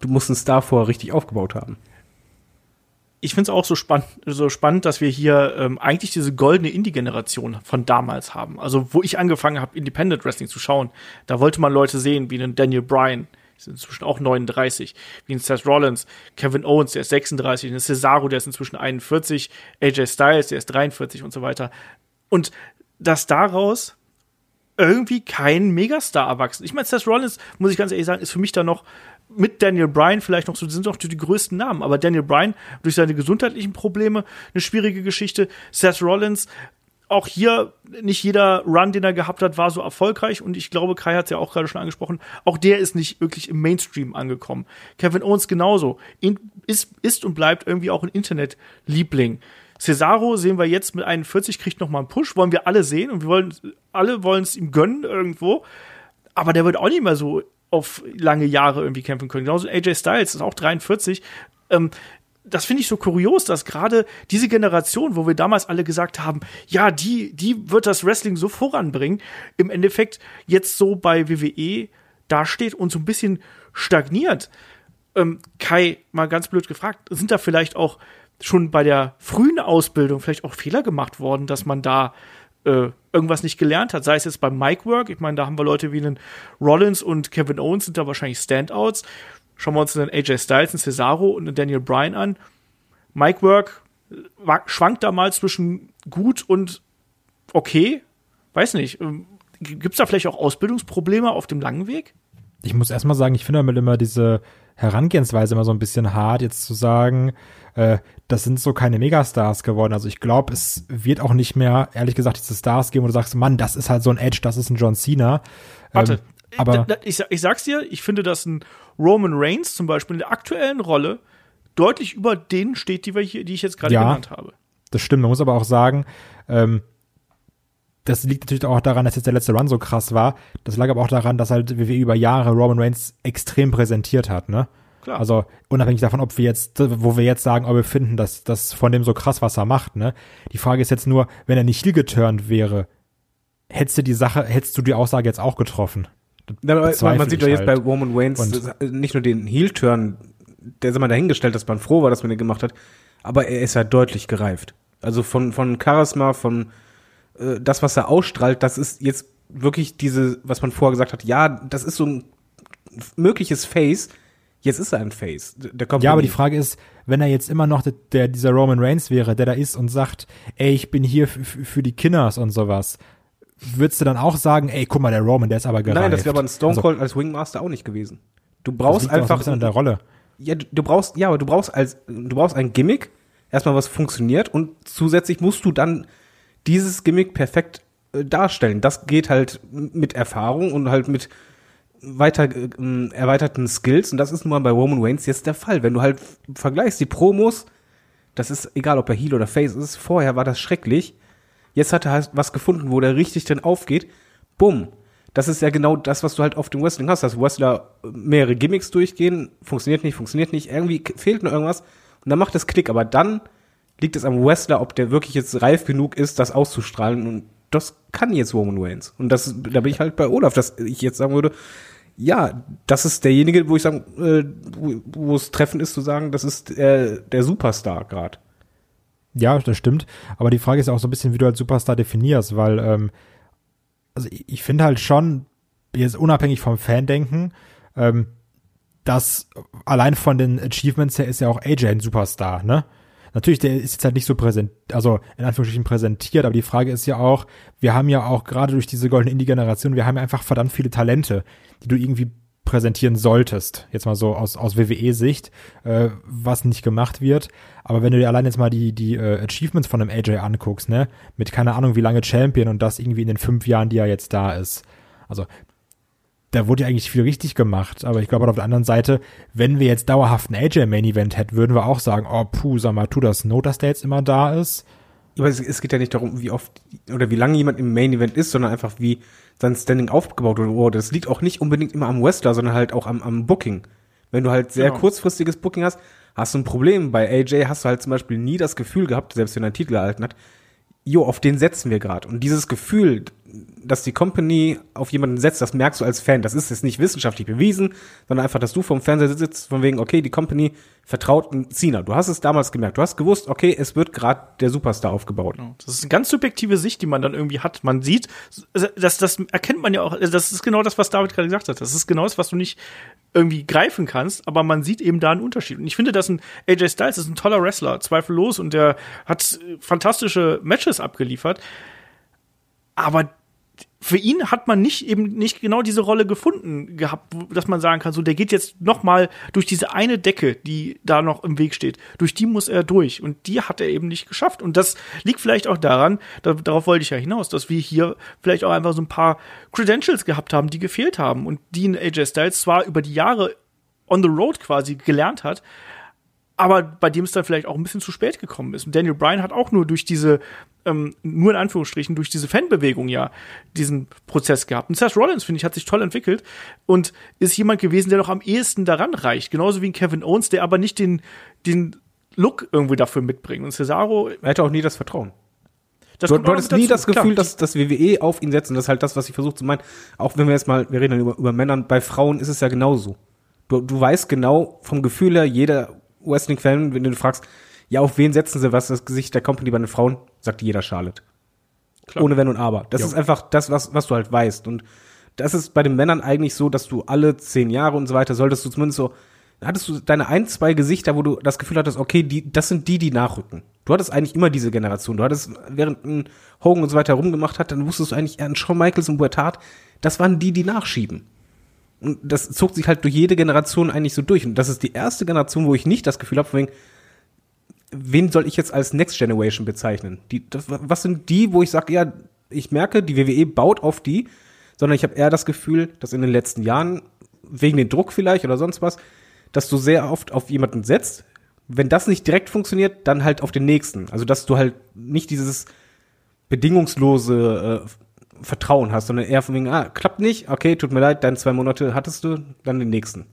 du musst einen Star vorher richtig aufgebaut haben. Ich finde es auch so spannend, so spannend, dass wir hier ähm, eigentlich diese goldene Indie-Generation von damals haben. Also wo ich angefangen habe, Independent Wrestling zu schauen, da wollte man Leute sehen wie einen Daniel Bryan, die sind inzwischen auch 39, wie ein Seth Rollins, Kevin Owens, der ist 36, ein Cesaro, der ist inzwischen 41, AJ Styles, der ist 43 und so weiter. Und dass daraus irgendwie kein Megastar erwachsen. Ich meine, Seth Rollins, muss ich ganz ehrlich sagen, ist für mich da noch mit Daniel Bryan vielleicht noch so, die sind doch die größten Namen. Aber Daniel Bryan durch seine gesundheitlichen Probleme eine schwierige Geschichte. Seth Rollins, auch hier nicht jeder Run, den er gehabt hat, war so erfolgreich. Und ich glaube, Kai hat es ja auch gerade schon angesprochen, auch der ist nicht wirklich im Mainstream angekommen. Kevin Owens genauso. In, ist, ist und bleibt irgendwie auch ein Internetliebling. Cesaro sehen wir jetzt mit 41, kriegt noch mal einen Push, wollen wir alle sehen und wir wollen, alle wollen es ihm gönnen irgendwo. Aber der wird auch nicht mehr so auf lange Jahre irgendwie kämpfen können. Genauso AJ Styles ist auch 43. Ähm, das finde ich so kurios, dass gerade diese Generation, wo wir damals alle gesagt haben, ja, die, die wird das Wrestling so voranbringen, im Endeffekt jetzt so bei WWE dasteht und so ein bisschen stagniert. Ähm, Kai, mal ganz blöd gefragt, sind da vielleicht auch schon bei der frühen Ausbildung vielleicht auch Fehler gemacht worden, dass man da äh, irgendwas nicht gelernt hat, sei es jetzt beim Mic-Work, ich meine, da haben wir Leute wie einen Rollins und Kevin Owens sind da wahrscheinlich Standouts. Schauen wir uns einen AJ Styles, einen Cesaro und einen Daniel Bryan an. Mic-Work wa- schwankt da mal zwischen gut und okay. Weiß nicht. Ähm, Gibt es da vielleicht auch Ausbildungsprobleme auf dem langen Weg? ich muss erstmal sagen, ich finde damit immer diese Herangehensweise immer so ein bisschen hart, jetzt zu sagen, äh, das sind so keine Megastars geworden. Also ich glaube, es wird auch nicht mehr, ehrlich gesagt, diese Stars geben, wo du sagst, Mann, das ist halt so ein Edge, das ist ein John Cena. Warte, Ähm, aber da, da, ich, ich sag's dir, ich finde, dass ein Roman Reigns zum Beispiel in der aktuellen Rolle deutlich über denen steht, die, wir hier, die ich jetzt gerade Ja. genannt habe. das stimmt. Man muss aber auch sagen, ähm, das liegt natürlich auch daran, dass jetzt der letzte Run so krass war. Das lag aber auch daran, dass halt WWE über Jahre Roman Reigns extrem präsentiert hat, ne? Klar. Also unabhängig davon, ob wir jetzt, wo wir jetzt sagen, ob wir finden, dass das von dem so krass, was er macht, ne? Die Frage ist jetzt nur, wenn er nicht heel geturnt wäre, hättest du die Sache, hättest du die Aussage jetzt auch getroffen? Ja, aber man sieht doch jetzt halt. bei Roman Reigns Und- äh, nicht nur den Heel-Turn, der ist mal dahingestellt, dass man froh war, dass man den gemacht hat, aber er ist ja deutlich gereift. Also von, von Charisma, von äh, das, was er ausstrahlt, das ist jetzt wirklich diese, was man vorher gesagt hat, ja, das ist so ein mögliches Face, jetzt ist er ein Face. Der kommt Ja, aber die Frage ist, wenn er jetzt immer noch der, der dieser Roman Reigns wäre, der da ist und sagt, ey, ich bin hier für die Kinders und sowas, würdest du dann auch sagen, ey, guck mal, der Roman, der ist aber gereift. Nein, das wäre aber ein Stone Also, Cold als Wingmaster auch nicht gewesen. Du brauchst auch so ein einfach der Rolle. Ja, du, du brauchst, ja, aber du brauchst als, du brauchst ein Gimmick, erstmal was funktioniert und zusätzlich musst du dann dieses Gimmick perfekt äh, darstellen. Das geht halt mit Erfahrung und halt mit weiter äh, erweiterten Skills und das ist nun mal bei Roman Reigns jetzt der Fall. Wenn du halt vergleichst die Promos, das ist egal, ob er Heel oder Face ist, vorher war das schrecklich. Jetzt hat er halt was gefunden, wo der richtig drin aufgeht. Bumm. Das ist ja genau das, was du halt auf dem Wrestling hast, dass Wrestler mehrere Gimmicks durchgehen, funktioniert nicht, funktioniert nicht, irgendwie fehlt nur irgendwas und dann macht es Klick, aber dann liegt es am Wrestler, ob der wirklich jetzt reif genug ist, das auszustrahlen und das kann jetzt Roman Reigns. Und das, da bin ich halt bei Olaf, dass ich jetzt sagen würde, ja, das ist derjenige, wo ich sagen, äh, wo, es treffend ist zu sagen, das ist äh, der Superstar gerade. Ja, das stimmt. Aber die Frage ist auch so ein bisschen, wie du als Superstar definierst, weil, ähm, also ich, ich finde halt schon, jetzt unabhängig vom Fandenken, ähm, dass allein von den Achievements her ist ja auch AJ ein Superstar, ne? Natürlich, der ist jetzt halt nicht so präsent, also in Anführungsstrichen präsentiert, aber die Frage ist ja auch, wir haben ja auch gerade durch diese goldene Indie-Generation, wir haben ja einfach verdammt viele Talente, die du irgendwie präsentieren solltest, jetzt mal so aus, aus WWE-Sicht, äh, was nicht gemacht wird. Aber wenn du dir allein jetzt mal die, die äh, Achievements von einem AJ anguckst, ne, mit keine Ahnung wie lange Champion und das irgendwie in den fünf Jahren, die er jetzt da ist. Also da wurde ja eigentlich viel richtig gemacht. Aber ich glaube, auf der anderen Seite, wenn wir jetzt dauerhaft ein AJ-Main-Event hätten, würden wir auch sagen, oh, puh, sag mal, tu das Not, dass der jetzt immer da ist. Aber es, es geht ja nicht darum, wie oft oder wie lange jemand im Main-Event ist, sondern einfach, wie sein Standing aufgebaut wurde. Oh, das liegt auch nicht unbedingt immer am Wrestler, sondern halt auch am, am Booking. Wenn du halt sehr genau. kurzfristiges Booking hast, hast du ein Problem. Bei AJ hast du halt zum Beispiel nie das Gefühl gehabt, selbst wenn er einen Titel erhalten hat, jo, auf den setzen wir gerade. Und dieses Gefühl, dass die Company auf jemanden setzt, das merkst du als Fan. Das ist jetzt nicht wissenschaftlich bewiesen, sondern einfach, dass du vom Fernseher sitzt, von wegen, okay, die Company vertraut Cena. Du hast es damals gemerkt. Du hast gewusst, okay, es wird gerade der Superstar aufgebaut. Das ist eine ganz subjektive Sicht, die man dann irgendwie hat. Man sieht, das, das erkennt man ja auch, das ist genau das, was David gerade gesagt hat. Das ist genau das, was du nicht irgendwie greifen kannst, aber man sieht eben da einen Unterschied. Und ich finde, dass ein AJ Styles ist ein toller Wrestler, zweifellos, und der hat fantastische Matches abgeliefert. Aber für ihn hat man nicht eben nicht genau diese Rolle gefunden gehabt, dass man sagen kann, so der geht jetzt noch mal durch diese eine Decke, die da noch im Weg steht. Durch die muss er durch und die hat er eben nicht geschafft und das liegt vielleicht auch daran, da, darauf wollte ich ja hinaus, dass wir hier vielleicht auch einfach so ein paar Credentials gehabt haben, die gefehlt haben und die in AJ Styles zwar über die Jahre on the road quasi gelernt hat, aber bei dem es dann vielleicht auch ein bisschen zu spät gekommen ist. Und Daniel Bryan hat auch nur durch diese, ähm, nur in Anführungsstrichen, durch diese Fanbewegung ja diesen Prozess gehabt. Und Seth Rollins, finde ich, hat sich toll entwickelt und ist jemand gewesen, der noch am ehesten daran reicht. Genauso wie ein Kevin Owens, der aber nicht den, den Look irgendwie dafür mitbringt. Und Cesaro. Er hatte auch nie das Vertrauen. Das du, du hattest nie das Gefühl, dass das WWE auf ihn setzt. Und das ist halt das, was ich versuche zu meinen. Auch wenn wir jetzt mal, wir reden dann über, über Männern, bei Frauen ist es ja genauso. Du, du weißt genau vom Gefühl her, jeder Wrestling-Fan, wenn du fragst, ja, auf wen setzen sie was das Gesicht der Company bei den Frauen, sagt jeder Charlotte. Klar. Ohne Wenn und Aber. Das jo. ist einfach das, was, was du halt weißt. Und das ist bei den Männern eigentlich so, dass du alle zehn Jahre und so weiter solltest du zumindest so, hattest du deine ein, zwei Gesichter, wo du das Gefühl hattest, okay, die, das sind die, die nachrücken. Du hattest eigentlich immer diese Generation. Du hattest, während ein Hogan und so weiter rumgemacht hat, dann wusstest du eigentlich, ja, ein Shawn Michaels und Buertat, das waren die, die nachschieben. Und das zog sich halt durch jede Generation eigentlich so durch. Und das ist die erste Generation, wo ich nicht das Gefühl habe, wegen, wen soll ich jetzt als Next Generation bezeichnen? Die, das, was sind die, wo ich sage, ja, ich merke, die WWE baut auf die, sondern ich habe eher das Gefühl, dass in den letzten Jahren, wegen dem Druck vielleicht oder sonst was, dass du sehr oft auf jemanden setzt. Wenn das nicht direkt funktioniert, dann halt auf den nächsten. Also, dass du halt nicht dieses bedingungslose äh, Vertrauen hast, sondern eher von wegen, ah, klappt nicht, okay, tut mir leid, deine zwei Monate hattest du, dann den nächsten.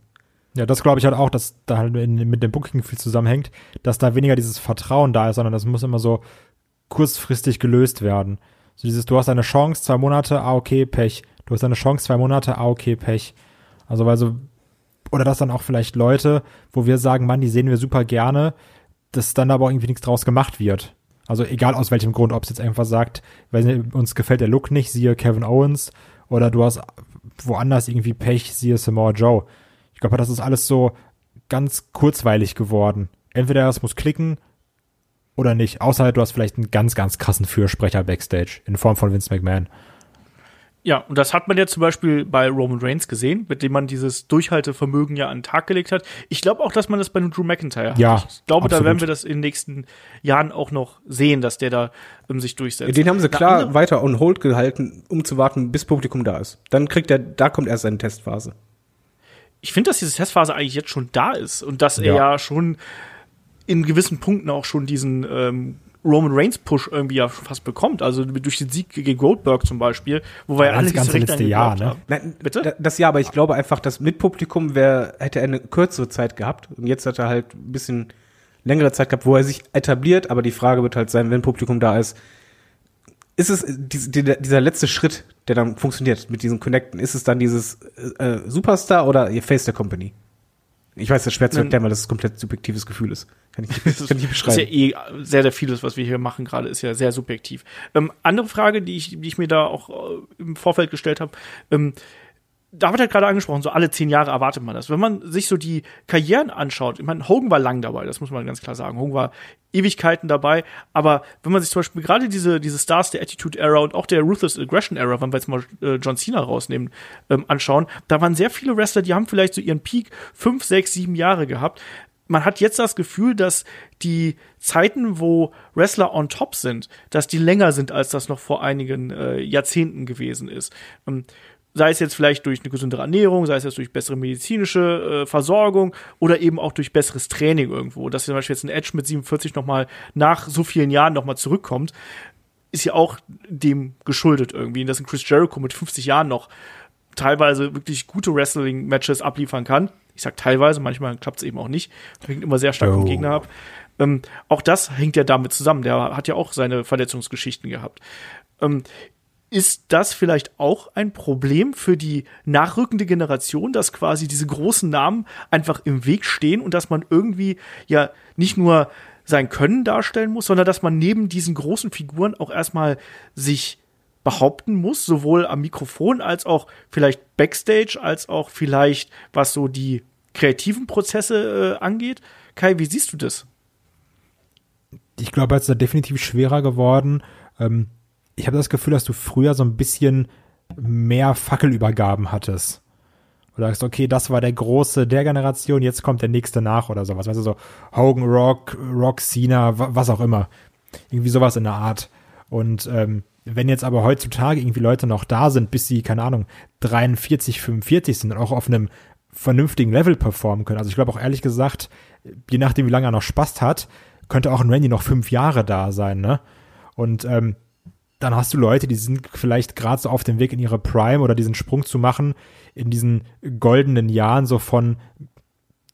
Ja, das glaube ich halt auch, dass da halt mit dem Booking viel zusammenhängt, dass da weniger dieses Vertrauen da ist, sondern das muss immer so kurzfristig gelöst werden. So dieses, du hast eine Chance, zwei Monate, ah, okay, Pech. Du hast eine Chance, zwei Monate, ah, okay, Pech. Also, weil so, oder dass dann auch vielleicht Leute, wo wir sagen, Mann, die sehen wir super gerne, dass dann aber auch irgendwie nichts draus gemacht wird. Also egal aus welchem Grund, ob es jetzt einfach sagt, weil uns gefällt der Look nicht, siehe Kevin Owens, oder du hast woanders irgendwie Pech, siehe Samoa Joe. Ich glaube, das ist alles so ganz kurzweilig geworden. Entweder es muss klicken oder nicht. Außer du hast vielleicht einen ganz, ganz krassen Fürsprecher backstage in Form von Vince McMahon. Ja, und das hat man ja zum Beispiel bei Roman Reigns gesehen, mit dem man dieses Durchhaltevermögen ja an den Tag gelegt hat. Ich glaube auch, dass man das bei Drew McIntyre Ja, hat. Ich glaube, da absolut. werden wir das in den nächsten Jahren auch noch sehen, dass der da ähm, sich durchsetzt. Den haben sie klar andere- weiter on hold gehalten, um zu warten, bis Publikum da ist. Dann kriegt er, da kommt erst seine Testphase. ich finde, dass diese Testphase eigentlich jetzt schon da ist und dass er Ja. ja schon in gewissen Punkten auch schon diesen ähm, Roman Reigns Push irgendwie ja fast bekommt. Also durch den Sieg gegen Goldberg zum Beispiel, wo wir ja alle das ganze letzte Jahr, ne? Nein, Bitte? da- Das ja, aber ich glaube einfach, dass mit Publikum wär, hätte er eine kürzere Zeit gehabt. Und jetzt hat er halt ein bisschen längere Zeit gehabt, wo er sich etabliert. Aber die Frage wird halt sein, wenn Publikum da ist, ist es dies- die- dieser letzte Schritt, der dann funktioniert mit diesen Connecten, ist es dann dieses äh, Superstar oder ihr Face der Company? Ich weiß, das ist schwer zu erklären, weil das ein komplett subjektives Gefühl ist. Kann ich, kann ich nicht Das ist beschreiben. ja eh sehr, sehr vieles, was wir hier machen gerade, ist ja sehr subjektiv. Ähm, andere Frage, die ich, die ich mir da auch äh, im Vorfeld gestellt habe, ähm, David hat gerade angesprochen, so alle zehn Jahre erwartet man das. Wenn man sich so die Karrieren anschaut, ich meine, Hogan war lang dabei, das muss man ganz klar sagen. Hogan war Ewigkeiten dabei, aber wenn man sich zum Beispiel gerade diese, diese Stars der Attitude Era und auch der Ruthless Aggression Era, wenn wir jetzt mal äh, John Cena rausnehmen, ähm, anschauen, da waren sehr viele Wrestler, die haben vielleicht so ihren Peak fünf, sechs, sieben Jahre gehabt. Man hat jetzt das Gefühl, dass die Zeiten, wo Wrestler on top sind, dass die länger sind, als das noch vor einigen äh, Jahrzehnten gewesen ist. Ähm, sei es jetzt vielleicht durch eine gesündere Ernährung, sei es jetzt durch bessere medizinische äh, Versorgung oder eben auch durch besseres Training irgendwo. Dass zum Beispiel jetzt ein Edge mit 47 noch mal nach so vielen Jahren noch mal zurückkommt, ist ja auch dem geschuldet irgendwie. Und dass ein Chris Jericho mit 50 Jahren noch teilweise wirklich gute Wrestling-Matches abliefern kann. Ich sag teilweise, manchmal klappt es eben auch nicht. Hängt immer sehr stark vom Oh. Gegner ab. Ähm, auch das hängt ja damit zusammen. Der hat ja auch seine Verletzungsgeschichten gehabt. Ähm, ist das vielleicht auch ein Problem für die nachrückende Generation, dass quasi diese großen Namen einfach im Weg stehen und dass man irgendwie ja nicht nur sein Können darstellen muss, sondern dass man neben diesen großen Figuren auch erstmal sich behaupten muss, sowohl am Mikrofon als auch vielleicht backstage, als auch vielleicht was so die kreativen Prozesse äh, angeht. Kai, wie siehst du das? ich glaube, es ist da definitiv schwerer geworden. Ähm, ich habe das Gefühl, dass du früher so ein bisschen mehr Fackelübergaben hattest. Oder sagst, okay, das war der große der Generation, jetzt kommt der nächste nach oder sowas. Weißt du, so Hogan, Rock, Rock, Cena, wa- was auch immer. Irgendwie sowas in der Art. Und ähm, wenn jetzt aber heutzutage irgendwie Leute noch da sind, bis sie, keine Ahnung, 43, 45 sind und auch auf einem vernünftigen Level performen können. Also ich glaube auch ehrlich gesagt, je nachdem, wie lange er noch Spaß hat, könnte auch ein Randy noch fünf Jahre da sein, ne? Und ähm, dann hast du Leute, die sind vielleicht gerade so auf dem Weg in ihre Prime oder diesen Sprung zu machen in diesen goldenen Jahren so von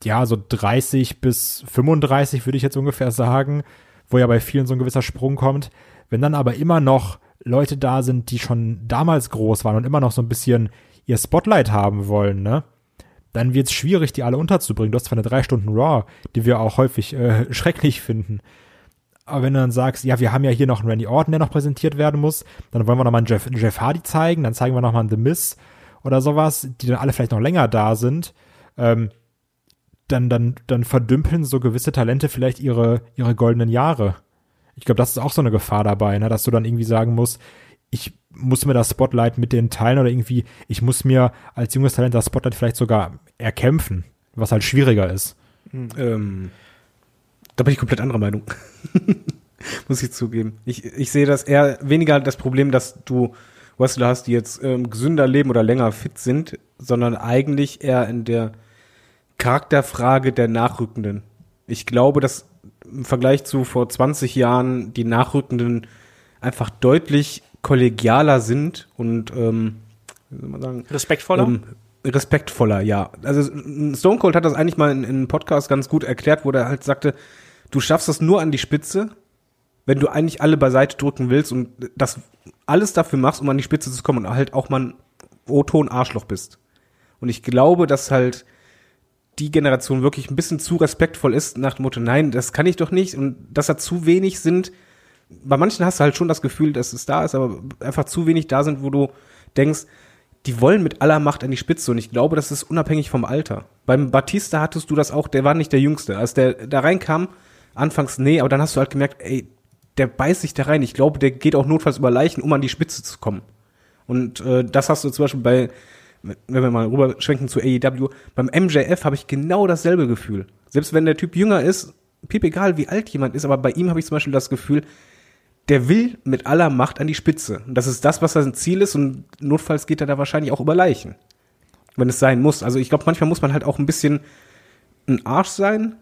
ja so 30 bis 35 würde ich jetzt ungefähr sagen, wo ja bei vielen so ein gewisser Sprung kommt. Wenn dann aber immer noch Leute da sind, die schon damals groß waren und immer noch so ein bisschen ihr Spotlight haben wollen, ne? Dann wird es schwierig, die alle unterzubringen. Du hast zwar eine drei Stunden Raw, die wir auch häufig äh, schrecklich finden. Aber wenn du dann sagst, ja, wir haben ja hier noch einen Randy Orton, der noch präsentiert werden muss, dann wollen wir noch mal einen Jeff, Jeff Hardy zeigen, dann zeigen wir noch mal einen The Miz oder sowas, die dann alle vielleicht noch länger da sind, ähm, dann, dann, dann verdümpeln so gewisse Talente vielleicht ihre, ihre goldenen Jahre. Ich glaube, das ist auch so eine Gefahr dabei, ne? dass du dann irgendwie sagen musst, ich muss mir das Spotlight mit denen teilen oder irgendwie, ich muss mir als junges Talent das Spotlight vielleicht sogar erkämpfen, was halt schwieriger ist. Ähm, da bin ich komplett anderer Meinung. Muss ich zugeben. Ich, ich sehe das eher weniger das Problem, dass du Wrestler hast, die jetzt ähm, gesünder leben oder länger fit sind, sondern eigentlich eher in der Charakterfrage der Nachrückenden. Ich glaube, dass im Vergleich zu vor 20 Jahren die Nachrückenden einfach deutlich kollegialer sind und ähm, wie soll man sagen, Respektvoller? ähm, respektvoller, ja. Also Stone Cold hat das eigentlich mal in, in einem Podcast ganz gut erklärt, wo er halt sagte, du schaffst das nur an die Spitze, wenn du eigentlich alle beiseite drücken willst und das alles dafür machst, um an die Spitze zu kommen und halt auch mal ein O-Ton Arschloch bist. Und ich glaube, dass halt die Generation wirklich ein bisschen zu respektvoll ist nach dem Motto, nein, das kann ich doch nicht und dass da zu wenig sind. Bei manchen hast du halt schon das Gefühl, dass es da ist, aber einfach zu wenig da sind, wo du denkst, die wollen mit aller Macht an die Spitze und ich glaube, das ist unabhängig vom Alter. Beim Batista hattest du das auch, der war nicht der Jüngste. Als der da reinkam, anfangs nee, aber dann hast du halt gemerkt, ey, der beißt sich da rein. Ich glaube, der geht auch notfalls über Leichen, um an die Spitze zu kommen. Und äh, das hast du zum Beispiel bei, wenn wir mal rüberschwenken zu AEW, beim MJF habe ich genau dasselbe Gefühl. Selbst wenn der Typ jünger ist, piep egal wie alt jemand ist, aber bei ihm habe ich zum Beispiel das Gefühl, der will mit aller Macht an die Spitze. Und das ist das, was sein Ziel ist und notfalls geht er da wahrscheinlich auch über Leichen. Wenn es sein muss. Also ich glaube, manchmal muss man halt auch ein bisschen ein Arsch sein.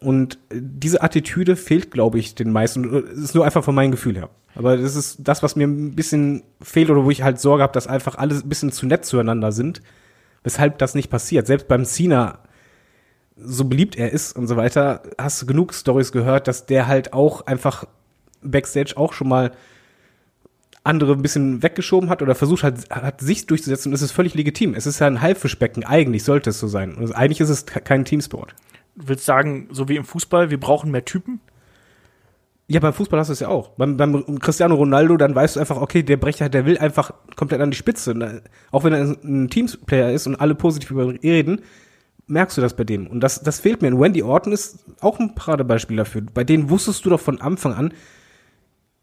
Und diese Attitüde fehlt, glaube ich, den meisten. Das ist nur einfach von meinem Gefühl her. Aber das ist das, was mir ein bisschen fehlt oder wo ich halt Sorge habe, dass einfach alle ein bisschen zu nett zueinander sind. Weshalb das nicht passiert. Selbst beim Cena, so beliebt er ist und so weiter, hast du genug Stories gehört, dass der halt auch einfach Backstage auch schon mal andere ein bisschen weggeschoben hat oder versucht hat, hat sich durchzusetzen und es ist völlig legitim. Es ist ja ein Haifischbecken, eigentlich sollte es so sein. Und eigentlich ist es kein Teamsport. Willst sagen, so wie im Fußball, wir brauchen mehr Typen? Ja, beim Fußball hast du es ja auch. Beim, beim Cristiano Ronaldo, dann weißt du einfach, okay, der Brecher, der will einfach komplett an die Spitze. Äh, auch wenn er ein Teamsplayer ist und alle positiv über ihn reden, merkst du das bei dem. Und das, das fehlt mir. Und Wendy Orton ist auch ein Paradebeispiel dafür. Bei denen wusstest du doch von Anfang an,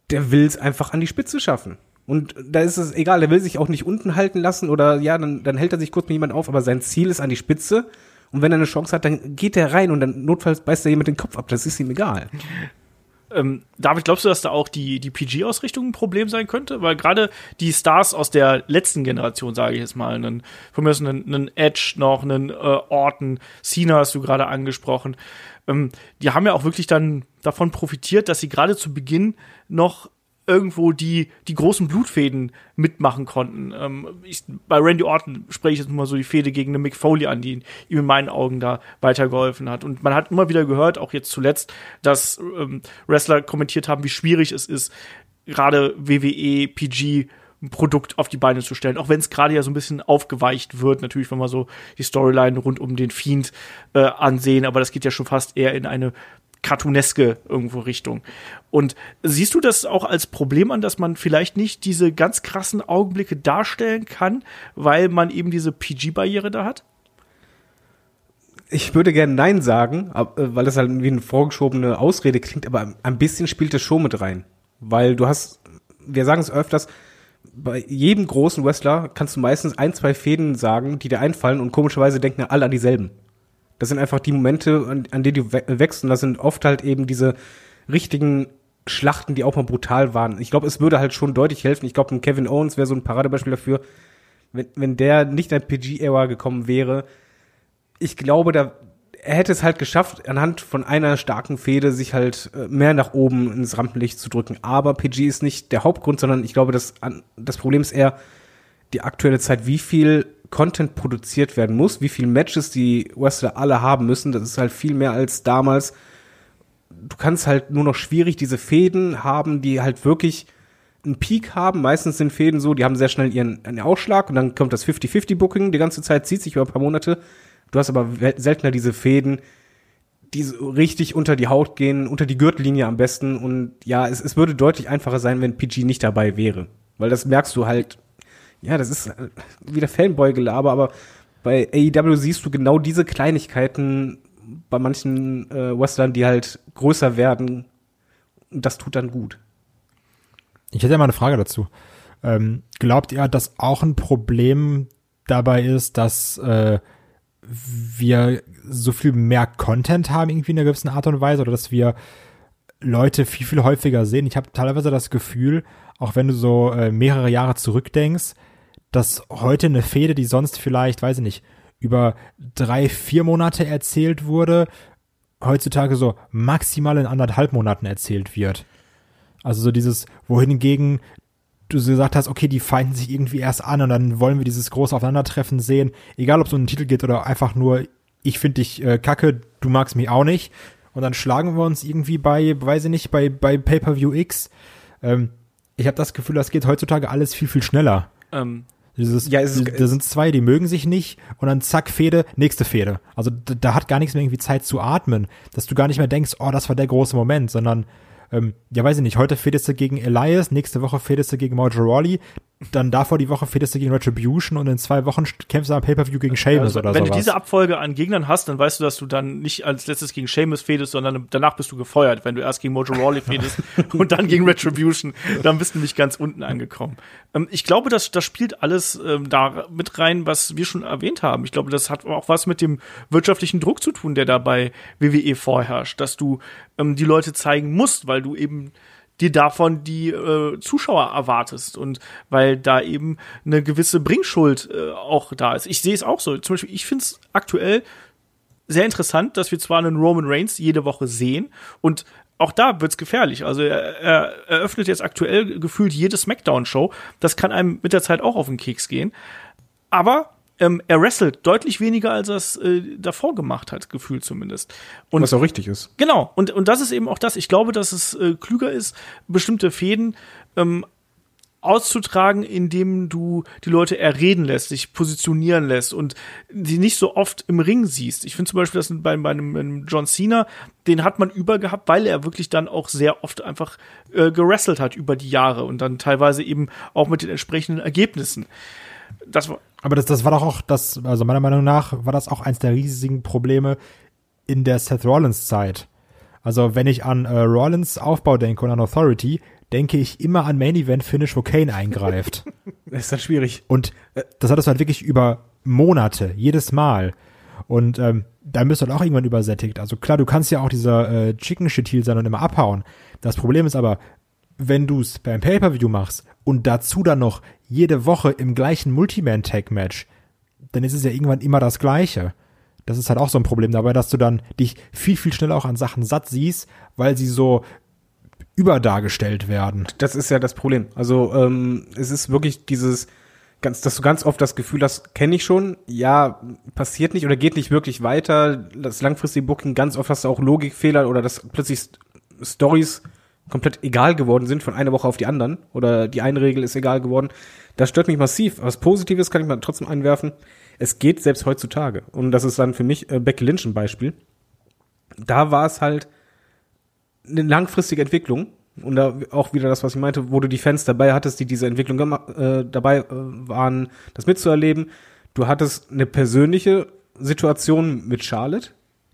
der will es einfach an die Spitze schaffen. Und da ist es egal, der will sich auch nicht unten halten lassen oder ja, dann, dann hält er sich kurz mit jemand auf, aber sein Ziel ist an die Spitze. Und wenn er eine Chance hat, dann geht er rein und dann notfalls beißt er jemand den Kopf ab. Das ist ihm egal. Ähm, David, glaubst du, dass da auch die, die PG-Ausrichtung ein Problem sein könnte? Weil gerade die Stars aus der letzten Generation, sage ich jetzt mal, einen, von mir ist einen, einen Edge noch, einen äh, Orton, Cena hast du gerade angesprochen, ähm, die haben ja auch wirklich dann davon profitiert, dass sie gerade zu Beginn noch irgendwo die, die großen Blutfäden mitmachen konnten. Ähm, ich, bei Randy Orton spreche ich jetzt mal so die Fehde gegen eine Mick Foley an, die ihm in meinen Augen da weitergeholfen hat. Und man hat immer wieder gehört, auch jetzt zuletzt, dass ähm, Wrestler kommentiert haben, wie schwierig es ist, gerade WWE, PG, ein Produkt auf die Beine zu stellen, auch wenn es gerade ja so ein bisschen aufgeweicht wird, natürlich, wenn wir so die Storyline rund um den Fiend äh, ansehen, aber das geht ja schon fast eher in eine cartooneske irgendwo Richtung. Und siehst du das auch als Problem an, dass man vielleicht nicht diese ganz krassen Augenblicke darstellen kann, weil man eben diese PG-Barriere da hat? Ich würde gerne Nein sagen, äh, weil das halt wie eine vorgeschobene Ausrede klingt, aber ein bisschen spielt es schon mit rein. Weil du hast, wir sagen es öfters, bei jedem großen Wrestler kannst du meistens ein, zwei Fäden sagen, die dir einfallen und komischerweise denken alle an dieselben. Das sind einfach die Momente, an, an denen du wächst und das sind oft halt eben diese richtigen Schlachten, die auch mal brutal waren. Ich glaube, es würde halt schon deutlich helfen. Ich glaube, Kevin Owens wäre so ein Paradebeispiel dafür, wenn, wenn der nicht in PG-Era gekommen wäre. Ich glaube, da er hätte es halt geschafft, anhand von einer starken Fehde sich halt äh, mehr nach oben ins Rampenlicht zu drücken. Aber PG ist nicht der Hauptgrund, sondern ich glaube, das, das Problem ist eher die aktuelle Zeit, wie viel Content produziert werden muss, wie viele Matches die Wrestler alle haben müssen. Das ist halt viel mehr als damals. Du kannst halt nur noch schwierig diese Fäden haben, die halt wirklich einen Peak haben. Meistens sind Fäden so, die haben sehr schnell ihren, ihren Ausschlag und dann kommt das 50-50-Booking. Die ganze Zeit zieht sich über ein paar Monate. Du hast aber seltener diese Fäden, die so richtig unter die Haut gehen, unter die Gürtellinie am besten. Und ja, es, es würde deutlich einfacher sein, wenn PG nicht dabei wäre. Weil das merkst du halt ja, das ist äh, wieder Fanboy-Gelaber, aber bei AEW siehst du genau diese Kleinigkeiten bei manchen äh, Wrestlern, die halt größer werden. Und das tut dann gut. Ich hätte ja mal eine Frage dazu. Ähm, glaubt ihr, dass auch ein Problem dabei ist, dass äh, wir so viel mehr Content haben, irgendwie in einer gewissen Art und Weise, oder dass wir Leute viel, viel häufiger sehen? Ich habe teilweise das Gefühl, auch wenn du so äh, mehrere Jahre zurückdenkst, dass heute eine Fehde, die sonst vielleicht, weiß ich nicht, über drei, vier Monate erzählt wurde, heutzutage so maximal in anderthalb Monaten erzählt wird. Also so dieses, wohingegen du so gesagt hast, okay, die feinden sich irgendwie erst an und dann wollen wir dieses große Aufeinandertreffen sehen, egal ob es um einen Titel geht oder einfach nur, ich finde dich äh, kacke, du magst mich auch nicht. Und dann schlagen wir uns irgendwie bei, weiß ich nicht, bei, bei Pay-Per-View X. Ähm, ich habe das Gefühl, das geht heutzutage alles viel, viel schneller. Ähm, dieses, ja, es ist, da sind zwei, die mögen sich nicht und dann zack, Fehde, nächste Fehde. Also da, da, hat gar nichts mehr irgendwie Zeit zu atmen, dass du gar nicht mehr denkst, oh, das war der große Moment, sondern ähm, ja, weiß ich nicht, heute fädest du gegen Elias, nächste Woche fädest du gegen Mojo Rawley, dann davor die Woche fädest du gegen Retribution und in zwei Wochen kämpfst du am Pay-Per-View gegen Sheamus Also, oder wenn sowas. du diese Abfolge an Gegnern hast, dann weißt du, dass du dann nicht als letztes gegen Sheamus fädest, sondern danach bist du gefeuert. Wenn du erst gegen Mojo Rawley fädest und dann gegen Retribution, dann bist du nicht ganz unten angekommen. Ähm, ich glaube, das, das spielt alles ähm, da mit rein, was wir schon erwähnt haben. Ich glaube, das hat auch was mit dem wirtschaftlichen Druck zu tun, der da bei WWE vorherrscht, dass du ähm, die Leute zeigen musst, weil du eben dir davon die äh, Zuschauer erwartest und weil da eben eine gewisse Bringschuld äh, auch da ist. Ich sehe es auch so. Zum Beispiel, ich finde es aktuell sehr interessant, dass wir zwar einen Roman Reigns jede Woche sehen und auch da wird's gefährlich. Also er, er eröffnet jetzt aktuell gefühlt jede Smackdown-Show. Das kann einem mit der Zeit auch auf den Keks gehen. Aber ähm, er wrestelt deutlich weniger, als er es äh, davor gemacht hat, gefühlt zumindest. Und Was auch richtig ist. Genau, und, und das ist eben auch das. Ich glaube, dass es äh, klüger ist, bestimmte Fäden ähm, auszutragen, indem du die Leute erreden lässt, sich positionieren lässt und sie nicht so oft im Ring siehst. Ich finde zum Beispiel, dass bei, bei einem, einem John Cena, den hat man über gehabt, weil er wirklich dann auch sehr oft einfach äh, gerasselt hat über die Jahre und dann teilweise eben auch mit den entsprechenden Ergebnissen. Das war, Aber das, das war doch auch das, also meiner Meinung nach war das auch eins der riesigen Probleme in der Seth Rollins Zeit. Also wenn ich an äh, Rollins Aufbau denke und an Authority, denke ich immer an Main Event Finish, wo Kane eingreift. Das ist dann schwierig. Und das hattest du halt wirklich über Monate, jedes Mal. Und ähm, da bist du halt auch irgendwann übersättigt. Also klar, du kannst ja auch dieser äh, Chicken Shit Heel sein und immer abhauen. Das Problem ist aber, wenn du es beim Pay-Per-View machst und dazu dann noch jede Woche im gleichen Multiman-Tag-Match, dann ist es ja irgendwann immer das Gleiche. Das ist halt auch so ein Problem dabei, dass du dann dich viel, viel schneller auch an Sachen satt siehst, weil sie so überdargestellt werden. Das ist ja das Problem. Also ähm, es ist wirklich dieses, ganz, dass du ganz oft das Gefühl hast, kenne ich schon, ja, passiert nicht oder geht nicht wirklich weiter. Das langfristige Booking, ganz oft hast du auch Logikfehler oder dass plötzlich St Stories komplett egal geworden sind von einer Woche auf die anderen oder die eine Regel ist egal geworden. Das stört mich massiv. Was Positives kann ich mal trotzdem einwerfen. Es geht selbst heutzutage. Und das ist dann für mich äh, Becky Lynch ein Beispiel. Da war es halt eine langfristige Entwicklung. Und da auch wieder das, was ich meinte, wo du die Fans dabei hattest, die diese Entwicklung äh, dabei äh, waren, das mitzuerleben. Du hattest eine persönliche Situation mit Charlotte,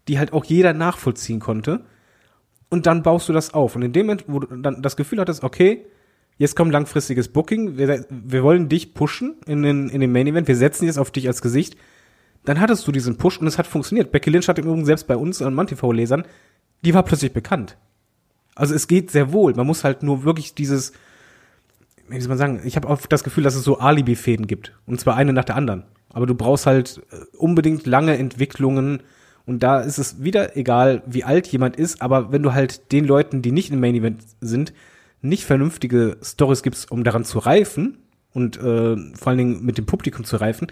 die halt auch jeder nachvollziehen konnte. Und dann baust du das auf. Und in dem Moment, wo du dann das Gefühl hattest, okay, jetzt kommt langfristiges Booking, wir, wir wollen dich pushen in den, in den Main Event, wir setzen jetzt auf dich als Gesicht, dann hattest du diesen Push und es hat funktioniert. Becky Lynch hat im Übrigen selbst bei uns an ManTV-Lesern, die war plötzlich bekannt. Also es geht sehr wohl. Man muss halt nur wirklich dieses, wie soll man sagen, ich habe oft das Gefühl, dass es so Alibi-Fäden gibt. Und zwar eine nach der anderen. Aber du brauchst halt äh, unbedingt lange Entwicklungen. Und da ist es wieder egal, wie alt jemand ist. Aber wenn du halt den Leuten, die nicht im Main Event sind, nicht vernünftige Stories gibst, um daran zu reifen und äh, vor allen Dingen mit dem Publikum zu reifen,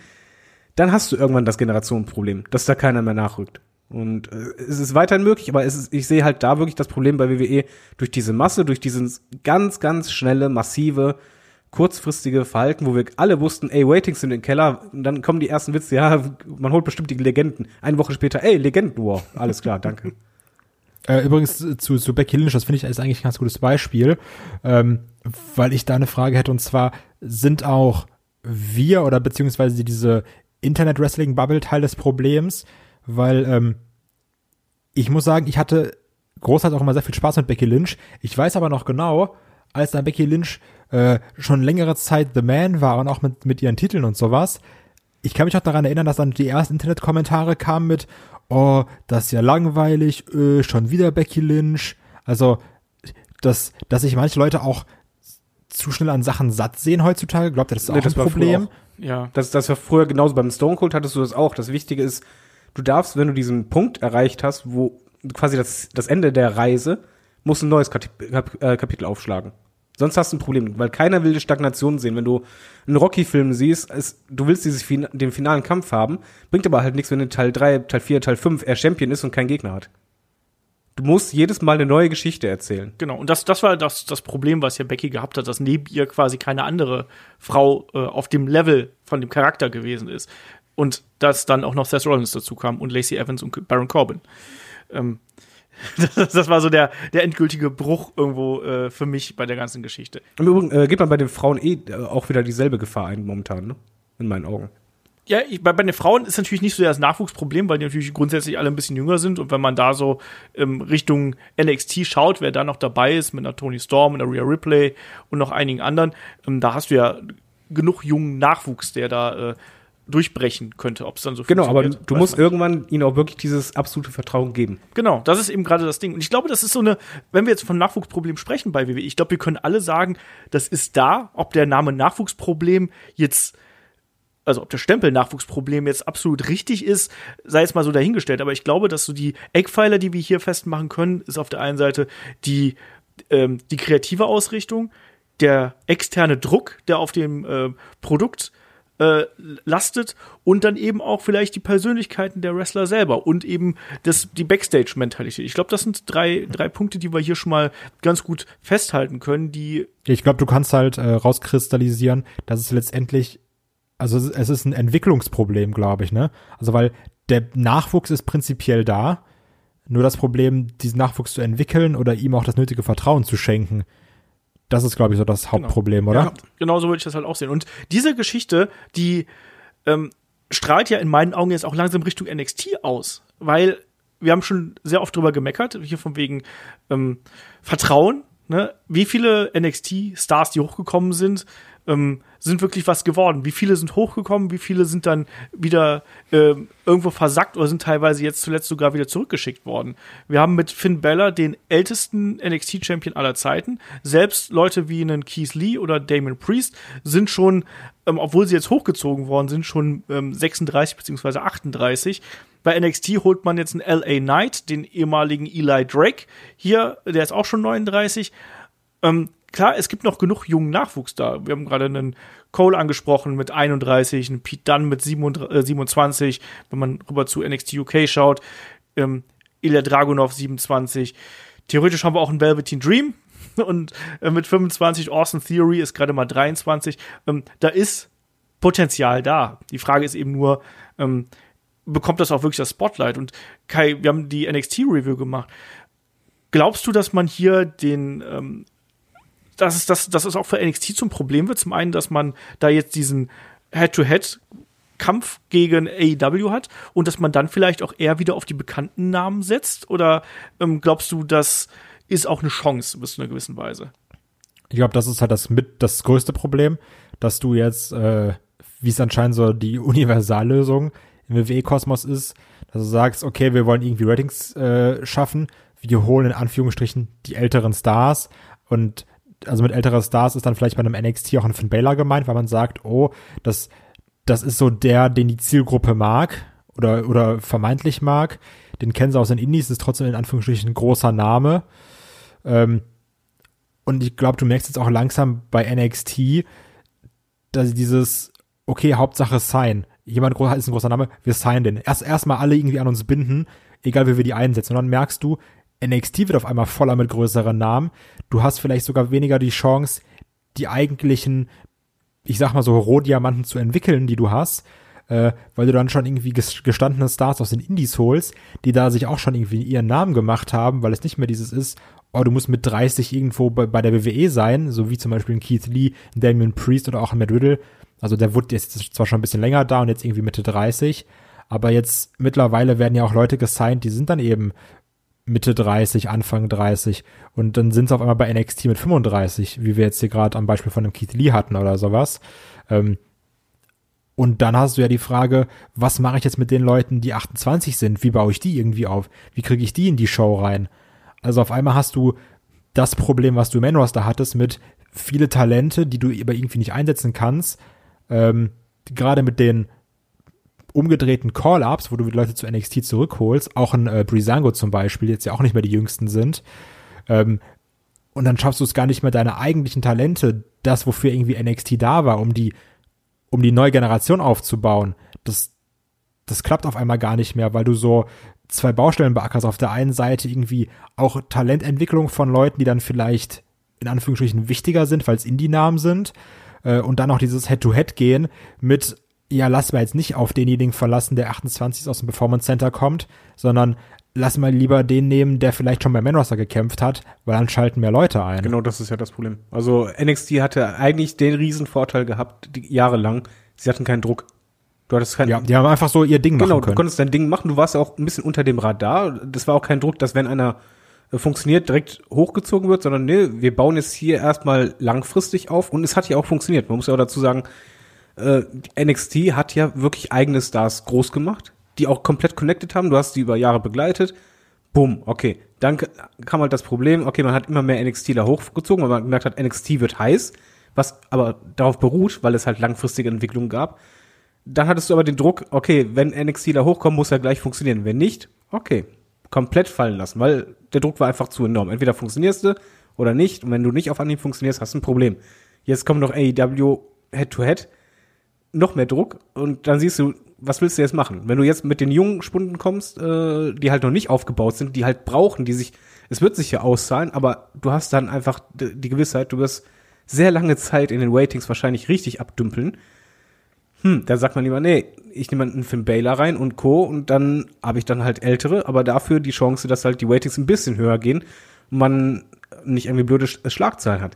dann hast du irgendwann das Generationenproblem, dass da keiner mehr nachrückt. Und äh, es ist weiterhin möglich, aber es ist, ich sehe halt da wirklich das Problem bei WWE durch diese Masse, durch dieses ganz, ganz schnelle, massive, kurzfristige Verhalten, wo wir alle wussten, ey, Waitings sind im Keller, und dann kommen die ersten Witze, ja, man holt bestimmt die Legenden. Eine Woche später, ey, Legenden, wow, alles klar, danke. Äh, übrigens zu, zu Becky Lynch, das finde ich ist eigentlich ein ganz gutes Beispiel, ähm, weil ich da eine Frage hätte und zwar sind auch wir oder beziehungsweise diese Internet-Wrestling-Bubble Teil des Problems, weil ähm, ich muss sagen, ich hatte großartig auch immer sehr viel Spaß mit Becky Lynch. Ich weiß aber noch genau, als dann Becky Lynch äh, schon längere Zeit The Man war und auch mit, mit ihren Titeln und sowas, ich kann mich auch daran erinnern, dass dann die ersten Internetkommentare kamen mit, oh, das ist ja langweilig, äh, schon wieder Becky Lynch. Also, dass, dass sich manche Leute auch zu schnell an Sachen satt sehen heutzutage, glaubt ihr, das ist auch Nee, das ein Problem? auch. ja. Das, das war früher genauso beim Stone Cold hattest du das auch. Das Wichtige ist, du darfst, wenn du diesen Punkt erreicht hast, wo quasi das, das Ende der Reise, musst du ein neues Kap äh, Kapitel aufschlagen. Sonst hast du ein Problem, weil keiner will die Stagnation sehen. Wenn du einen Rocky-Film siehst, ist, du willst dieses den finalen Kampf haben, bringt aber halt nichts, wenn in Teil 3, Teil 4, Teil 5 er Champion ist und keinen Gegner hat. Du musst jedes Mal eine neue Geschichte erzählen. Genau, und das, das war das, das Problem, was ja Becky gehabt hat, dass neben ihr quasi keine andere Frau äh, auf dem Level von dem Charakter gewesen ist. Und dass dann auch noch Seth Rollins dazu kam und Lacey Evans und Baron Corbin. Ähm, Das, das war so der, der endgültige Bruch irgendwo äh, für mich bei der ganzen Geschichte. Im Übrigen äh, geht man bei den Frauen eh äh, auch wieder dieselbe Gefahr ein momentan, ne? In meinen Augen. Ja, ich, bei, bei den Frauen ist natürlich nicht so das Nachwuchsproblem, weil die natürlich grundsätzlich alle ein bisschen jünger sind. Und wenn man da so ähm, Richtung NXT schaut, wer da noch dabei ist, mit einer Tony Storm, einer Rhea Ripley und noch einigen anderen, ähm, da hast du ja genug jungen Nachwuchs, der da äh, durchbrechen könnte, ob es dann so Genau, aber funktioniert, du weiß musst man. irgendwann ihnen auch wirklich dieses absolute Vertrauen geben. Genau, das ist eben gerade das Ding. Und ich glaube, das ist so eine, wenn wir jetzt von Nachwuchsproblem sprechen bei WWE, ich glaube, wir können alle sagen, das ist da, ob der Name Nachwuchsproblem jetzt, also ob der Stempel Nachwuchsproblem jetzt absolut richtig ist, sei jetzt mal so dahingestellt. Aber ich glaube, dass so die Eckpfeiler, die wir hier festmachen können, ist auf der einen Seite die, ähm, die kreative Ausrichtung, der externe Druck, der auf dem äh, Produkt äh, lastet und dann eben auch vielleicht die Persönlichkeiten der Wrestler selber und eben das, die Backstage-Mentalität. Ich glaube, das sind drei, drei Punkte, die wir hier schon mal ganz gut festhalten können, die Ich glaube, du kannst halt äh, rauskristallisieren, dass es letztendlich, also es es ist ein Entwicklungsproblem, glaube ich, ne? Also weil der Nachwuchs ist prinzipiell da, nur das Problem, diesen Nachwuchs zu entwickeln oder ihm auch das nötige Vertrauen zu schenken, das ist, glaube ich, so das Hauptproblem, oder? Ja, genau so würde ich das halt auch sehen. Und diese Geschichte, die ähm, strahlt ja in meinen Augen jetzt auch langsam Richtung NXT aus, weil wir haben schon sehr oft drüber gemeckert, hier von wegen ähm, Vertrauen. Ne? Wie viele NXT-Stars, die hochgekommen sind, ähm, sind wirklich was geworden? Wie viele sind hochgekommen? Wie viele sind dann wieder ähm, irgendwo versackt oder sind teilweise jetzt zuletzt sogar wieder zurückgeschickt worden? Wir haben mit Finn Balor den ältesten NXT-Champion aller Zeiten. Selbst Leute wie einen Keith Lee oder Damon Priest sind schon, ähm, obwohl sie jetzt hochgezogen worden sind, schon ähm, 36 beziehungsweise 38. Bei NXT holt man jetzt einen LA Knight, den ehemaligen Eli Drake. Hier, der ist auch schon 39. Ähm, klar, es gibt noch genug jungen Nachwuchs da. Wir haben gerade einen Cole angesprochen mit 31, einen Pete Dunne mit 27, äh, 27 wenn man rüber zu NXT UK schaut. Ähm, Ilya Dragunov 27. Theoretisch haben wir auch einen Velveteen Dream und äh, mit 25 Austin Theory ist gerade mal 23. Ähm, da ist Potenzial da. Die Frage ist eben nur, ähm, bekommt das auch wirklich das Spotlight? Und Kai, wir haben die NXT-Review gemacht. Glaubst du, dass man hier den, ähm, dass es, dass, dass es auch für NXT zum Problem wird? Zum einen, dass man da jetzt diesen Head-to-Head-Kampf gegen AEW hat und dass man dann vielleicht auch eher wieder auf die bekannten Namen setzt? Oder ähm, glaubst du, das ist auch eine Chance bis zu einer gewissen Weise? Ich glaube, das ist halt das mit das größte Problem, dass du jetzt, äh, wie es anscheinend so die Universallösung im WWE-Kosmos ist, dass du sagst, okay, wir wollen irgendwie Ratings äh, schaffen, wir holen in Anführungsstrichen die älteren Stars und also mit älterer Stars ist dann vielleicht bei einem NXT auch ein Finn Balor gemeint, weil man sagt, oh, das, das ist so der, den die Zielgruppe mag oder, oder vermeintlich mag. Den kennen sie aus den Indies, ist trotzdem in Anführungsstrichen ein großer Name. Ähm, und ich glaube, du merkst jetzt auch langsam bei NXT, dass dieses, okay, Hauptsache Sign. Jemand ist ein großer Name, wir signen den. Erst erstmal alle irgendwie an uns binden, egal wie wir die einsetzen. Und dann merkst du, NXT wird auf einmal voller mit größeren Namen. Du hast vielleicht sogar weniger die Chance, die eigentlichen, ich sag mal so, Rohdiamanten zu entwickeln, die du hast, äh, weil du dann schon irgendwie ges- gestandene Stars aus den Indies holst, die da sich auch schon irgendwie ihren Namen gemacht haben, weil es nicht mehr dieses ist, oh, du musst mit 30 irgendwo bei, bei der WWE sein, so wie zum Beispiel Keith Lee, ein Damien Priest oder auch ein Matt Riddle. Also der wurde jetzt zwar schon ein bisschen länger da und jetzt irgendwie Mitte 30, aber jetzt mittlerweile werden ja auch Leute gesigned, die sind dann eben Mitte 30, Anfang 30 und dann sind sie auf einmal bei NXT mit 35, wie wir jetzt hier gerade am Beispiel von einem Keith Lee hatten oder sowas. Ähm, und dann hast du ja die Frage, was mache ich jetzt mit den Leuten, die 28 sind? Wie baue ich die irgendwie auf? Wie kriege ich die in die Show rein? Also auf einmal hast du das Problem, was du im Main-Roster hattest, mit viele Talente, die du aber irgendwie nicht einsetzen kannst. Ähm, gerade mit den umgedrehten Call-Ups, wo du die Leute zu NXT zurückholst, auch ein äh, Brisango zum Beispiel, jetzt ja auch nicht mehr die jüngsten sind. Ähm, und dann schaffst du es gar nicht mehr, deine eigentlichen Talente, das, wofür irgendwie NXT da war, um die, um die neue Generation aufzubauen. Das, das klappt auf einmal gar nicht mehr, weil du so zwei Baustellen beackerst. Auf der einen Seite irgendwie auch Talententwicklung von Leuten, die dann vielleicht in Anführungsstrichen wichtiger sind, weil es Indie-Namen sind. Äh, und dann auch dieses Head-to-Head gehen mit, ja, lass mal jetzt nicht auf denjenigen verlassen, der 28 aus dem Performance Center kommt, sondern lass mal lieber den nehmen, der vielleicht schon bei Man Roster gekämpft hat, weil dann schalten mehr Leute ein. Genau, das ist ja das Problem. Also NXT hatte eigentlich den Riesenvorteil gehabt, die, jahrelang. Sie hatten keinen Druck. Du hattest keinen, Ja, die haben einfach so ihr Ding genau, machen du können. konntest dein Ding machen. Du warst ja auch ein bisschen unter dem Radar. Das war auch kein Druck, dass wenn einer äh, funktioniert, direkt hochgezogen wird, sondern nee, wir bauen jetzt hier erstmal langfristig auf und es hat ja auch funktioniert. Man muss ja auch dazu sagen, äh, NXT hat ja wirklich eigene Stars groß gemacht, die auch komplett connected haben. Du hast die über Jahre begleitet. Bumm, okay. Dann kam halt das Problem, okay, man hat immer mehr NXTler hochgezogen, weil man gemerkt hat, NXT wird heiß, was aber darauf beruht, weil es halt langfristige Entwicklungen gab. Dann hattest du aber den Druck, okay, wenn NXTler hochkommen, muss er gleich funktionieren. Wenn nicht, okay, komplett fallen lassen, weil der Druck war einfach zu enorm. Entweder funktionierst du oder nicht. Und wenn du nicht auf Anhieb funktionierst, hast du ein Problem. Jetzt kommt noch AEW Head-to-Head, noch mehr Druck und dann siehst du, was willst du jetzt machen? Wenn du jetzt mit den jungen Spunden kommst, äh, die halt noch nicht aufgebaut sind, die halt brauchen, die sich, es wird sich ja auszahlen, aber du hast dann einfach die Gewissheit, du wirst sehr lange Zeit in den Waitings wahrscheinlich richtig abdümpeln. Hm, da sagt man lieber, nee, ich nehme einen Finn Baylor rein und Co. und dann habe ich dann halt ältere, aber dafür die Chance, dass halt die Waitings ein bisschen höher gehen und man nicht irgendwie blöde Sch- Schlagzeilen hat.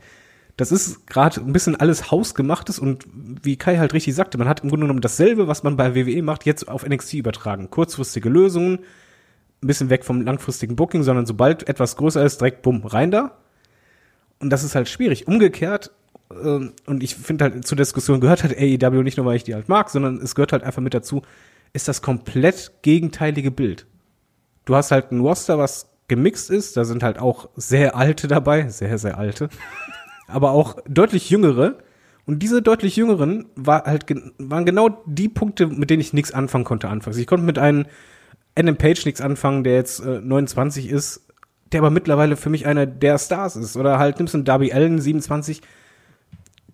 Das ist gerade ein bisschen alles hausgemachtes und wie Kai halt richtig sagte, man hat im Grunde genommen dasselbe, was man bei WWE macht, jetzt auf NXT übertragen. Kurzfristige Lösungen, ein bisschen weg vom langfristigen Booking, sondern sobald etwas größer ist, direkt bumm, rein da. Und das ist halt schwierig. Umgekehrt, ähm, und ich finde halt zur Diskussion gehört halt AEW nicht nur, weil ich die halt mag, sondern es gehört halt einfach mit dazu, ist das komplett gegenteilige Bild. Du hast halt ein Roster, was gemixt ist, da sind halt auch sehr alte dabei, sehr, sehr alte, aber auch deutlich jüngere. Und diese deutlich jüngeren war halt, waren genau die Punkte, mit denen ich nichts anfangen konnte anfangs. Ich konnte mit einem Adam Page nichts anfangen, der jetzt äh, 29 ist, der aber mittlerweile für mich einer der Stars ist. Oder halt nimmst du einen Darby Allen, 27,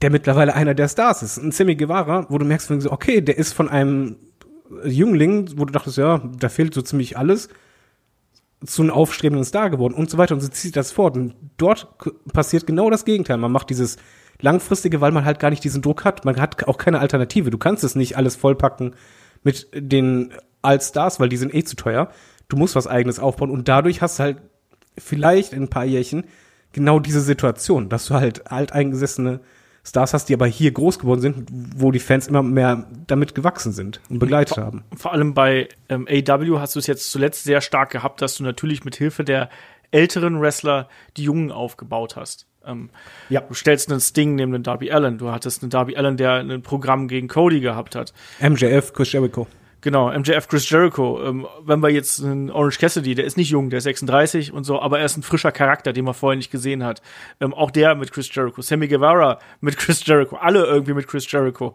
der mittlerweile einer der Stars ist. Ein Sammy Guevara, wo du merkst, okay, der ist von einem Jüngling, wo du dachtest, ja, da fehlt so ziemlich alles, zu einem aufstrebenden Star geworden und so weiter und so zieht das fort. Und dort passiert genau das Gegenteil. Man macht dieses langfristige, weil man halt gar nicht diesen Druck hat. Man hat auch keine Alternative. Du kannst es nicht alles vollpacken mit den Allstars, weil die sind eh zu teuer. Du musst was eigenes aufbauen und dadurch hast du halt vielleicht in ein paar Jährchen genau diese Situation, dass du halt alteingesessene Stars hast, die aber hier groß geworden sind, wo die Fans immer mehr damit gewachsen sind und begleitet haben. Vor allem bei ähm, AW hast du es jetzt zuletzt sehr stark gehabt, dass du natürlich mit Hilfe der älteren Wrestler die Jungen aufgebaut hast. Ähm, Ja. Du stellst einen Sting neben den Darby Allen. Du hattest einen Darby Allen, der ein Programm gegen Cody gehabt hat. MJF, Chris Jericho. Genau, MJF Chris Jericho. Ähm, wenn wir jetzt einen Orange Cassidy, der ist nicht jung, der ist 36 und so, aber er ist ein frischer Charakter, den man vorher nicht gesehen hat. Ähm, auch der mit Chris Jericho. Sammy Guevara mit Chris Jericho. Alle irgendwie mit Chris Jericho.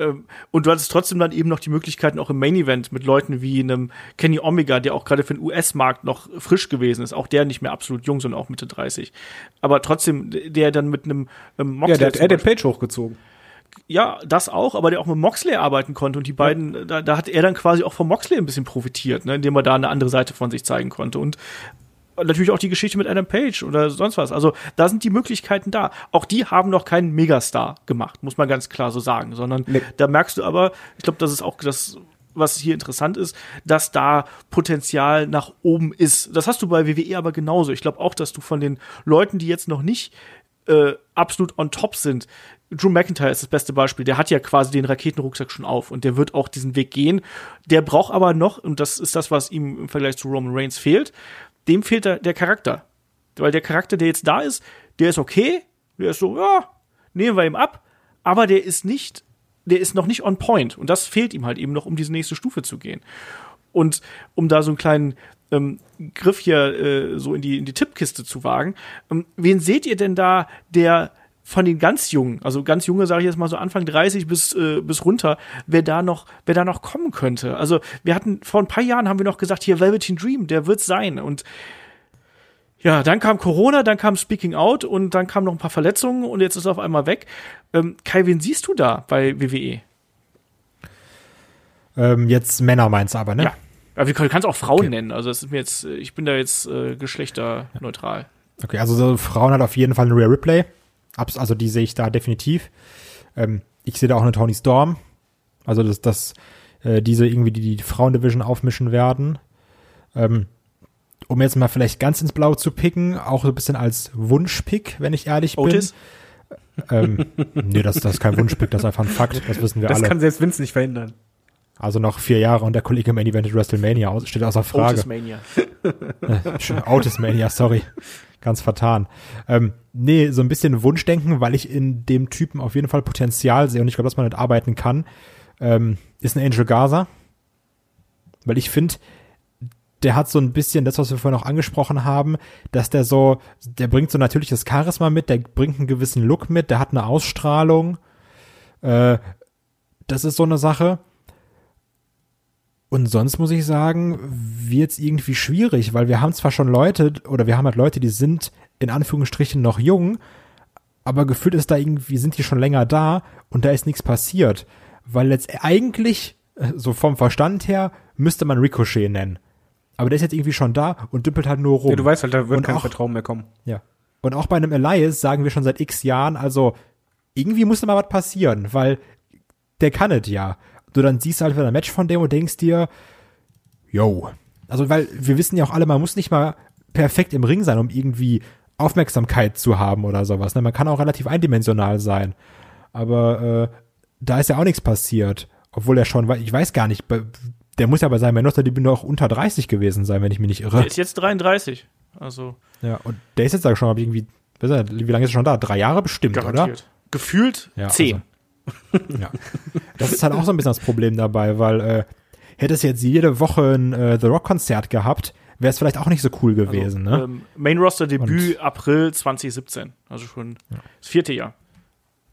Ähm, und du hattest trotzdem dann eben noch die Möglichkeiten auch im Main Event mit Leuten wie einem Kenny Omega, der auch gerade für den US-Markt noch frisch gewesen ist. Auch der nicht mehr absolut jung, sondern auch Mitte 30. Aber trotzdem, der dann mit einem ähm, Ja, Moxley der hat Adam Page hochgezogen. Ja, das auch, aber der auch mit Moxley arbeiten konnte und die beiden, da, da hat er dann quasi auch von Moxley ein bisschen profitiert, ne, indem er da eine andere Seite von sich zeigen konnte und natürlich auch die Geschichte mit Adam Page oder sonst was. Also da sind die Möglichkeiten da. Auch die haben noch keinen Megastar gemacht, muss man ganz klar so sagen, sondern Nee. da merkst du aber, ich glaube, das ist auch das was hier interessant ist, dass da Potenzial nach oben ist. Das hast du bei WWE aber genauso. Ich glaube auch, dass du von den Leuten, die jetzt noch nicht äh, absolut on top sind. Drew McIntyre ist das beste Beispiel. Der hat ja quasi den Raketenrucksack schon auf und der wird auch diesen Weg gehen. Der braucht aber noch, und das ist das, was ihm im Vergleich zu Roman Reigns fehlt, dem fehlt der, der Charakter. Weil der Charakter, der jetzt da ist, der ist okay, der ist so, ja, nehmen wir ihm ab, aber der ist nicht, der ist noch nicht on point. Und das fehlt ihm halt eben noch, um diese nächste Stufe zu gehen. Und um da so einen kleinen ähm, Griff hier äh, so in die, in die Tippkiste zu wagen, ähm, wen seht ihr denn da, der von den ganz Jungen, also ganz Junge sage ich jetzt mal so Anfang 30 bis, äh, bis runter, wer da noch, wer da noch kommen könnte? Also wir hatten, vor ein paar Jahren haben wir noch gesagt, hier Velveteen Dream, der wird sein. Und ja, dann kam Corona, dann kam Speaking Out und dann kamen noch ein paar Verletzungen und jetzt ist er auf einmal weg. Ähm, Kai, wen siehst du da bei WWE? Ähm, jetzt Männer meinst du aber, ne? Ja. Ja, wir können es auch Frauen Okay. nennen. Also es ist mir jetzt, äh, ich bin da jetzt äh, geschlechterneutral. Okay, also so Frauen hat auf jeden Fall eine Rhea Ripley. Also die sehe ich da definitiv. Ähm, ich sehe da auch eine Tony Storm. Also dass, dass äh, diese irgendwie die, die Frauendivision aufmischen werden. Ähm, um jetzt mal vielleicht ganz ins Blaue zu picken, auch so ein bisschen als Wunschpick, wenn ich ehrlich Otis? bin. Ähm, nee, das, das ist kein Wunschpick, das ist einfach ein Fakt, das wissen wir Das alle. kann selbst Vince nicht verhindern. also noch vier Jahre und der Kollege Main Evented WrestleMania steht außer Frage. Otis Mania. Autismania, sorry. Ganz vertan. Ähm, nee, so ein bisschen Wunschdenken, weil ich in dem Typen auf jeden Fall Potenzial sehe und ich glaube, dass man damit arbeiten kann, ähm, ist ein Angel Gaza. Weil ich finde, der hat so ein bisschen das, was wir vorhin auch angesprochen haben, dass der so, der bringt so natürliches Charisma mit, der bringt einen gewissen Look mit, der hat eine Ausstrahlung. Äh, das ist so eine Sache. Und sonst muss ich sagen, wird's irgendwie schwierig, weil wir haben zwar schon Leute, oder wir haben halt Leute, die sind in Anführungsstrichen noch jung, aber gefühlt ist da irgendwie, sind die schon länger da und da ist nichts passiert. Weil jetzt eigentlich, so vom Verstand her, müsste man Ricochet nennen. Aber der ist jetzt irgendwie schon da und dümpelt halt nur rum. Ja, du weißt halt, da wird Und kein auch- Vertrauen mehr kommen. Ja. Und auch bei einem Elias sagen wir schon seit x Jahren, also irgendwie musste mal was passieren, weil der kann es ja. Du dann siehst halt wieder ein Match von dem und denkst dir, yo. Also, weil wir wissen ja auch alle, man muss nicht mal perfekt im Ring sein, um irgendwie Aufmerksamkeit zu haben oder sowas. Ne? Man kann auch relativ eindimensional sein. Aber äh, da ist ja auch nichts passiert. Obwohl er schon, ich weiß gar nicht, der muss ja bei seinem Main-Roster-Debüt noch unter 30 gewesen sein, wenn ich mich nicht irre. Der ist jetzt 33. Also Ja, und der ist jetzt da schon, ich irgendwie, wie lange ist er schon da? Drei Jahre bestimmt, garantiert. Gefühlt Ja, 10. oder? Ja. Das ist halt auch so ein bisschen das Problem dabei, weil äh, hätte es jetzt jede Woche ein äh, The Rock-Konzert gehabt, wäre es vielleicht auch nicht so cool gewesen, ne? Ähm, Main Roster Debüt April 2017. Also schon das vierte Jahr.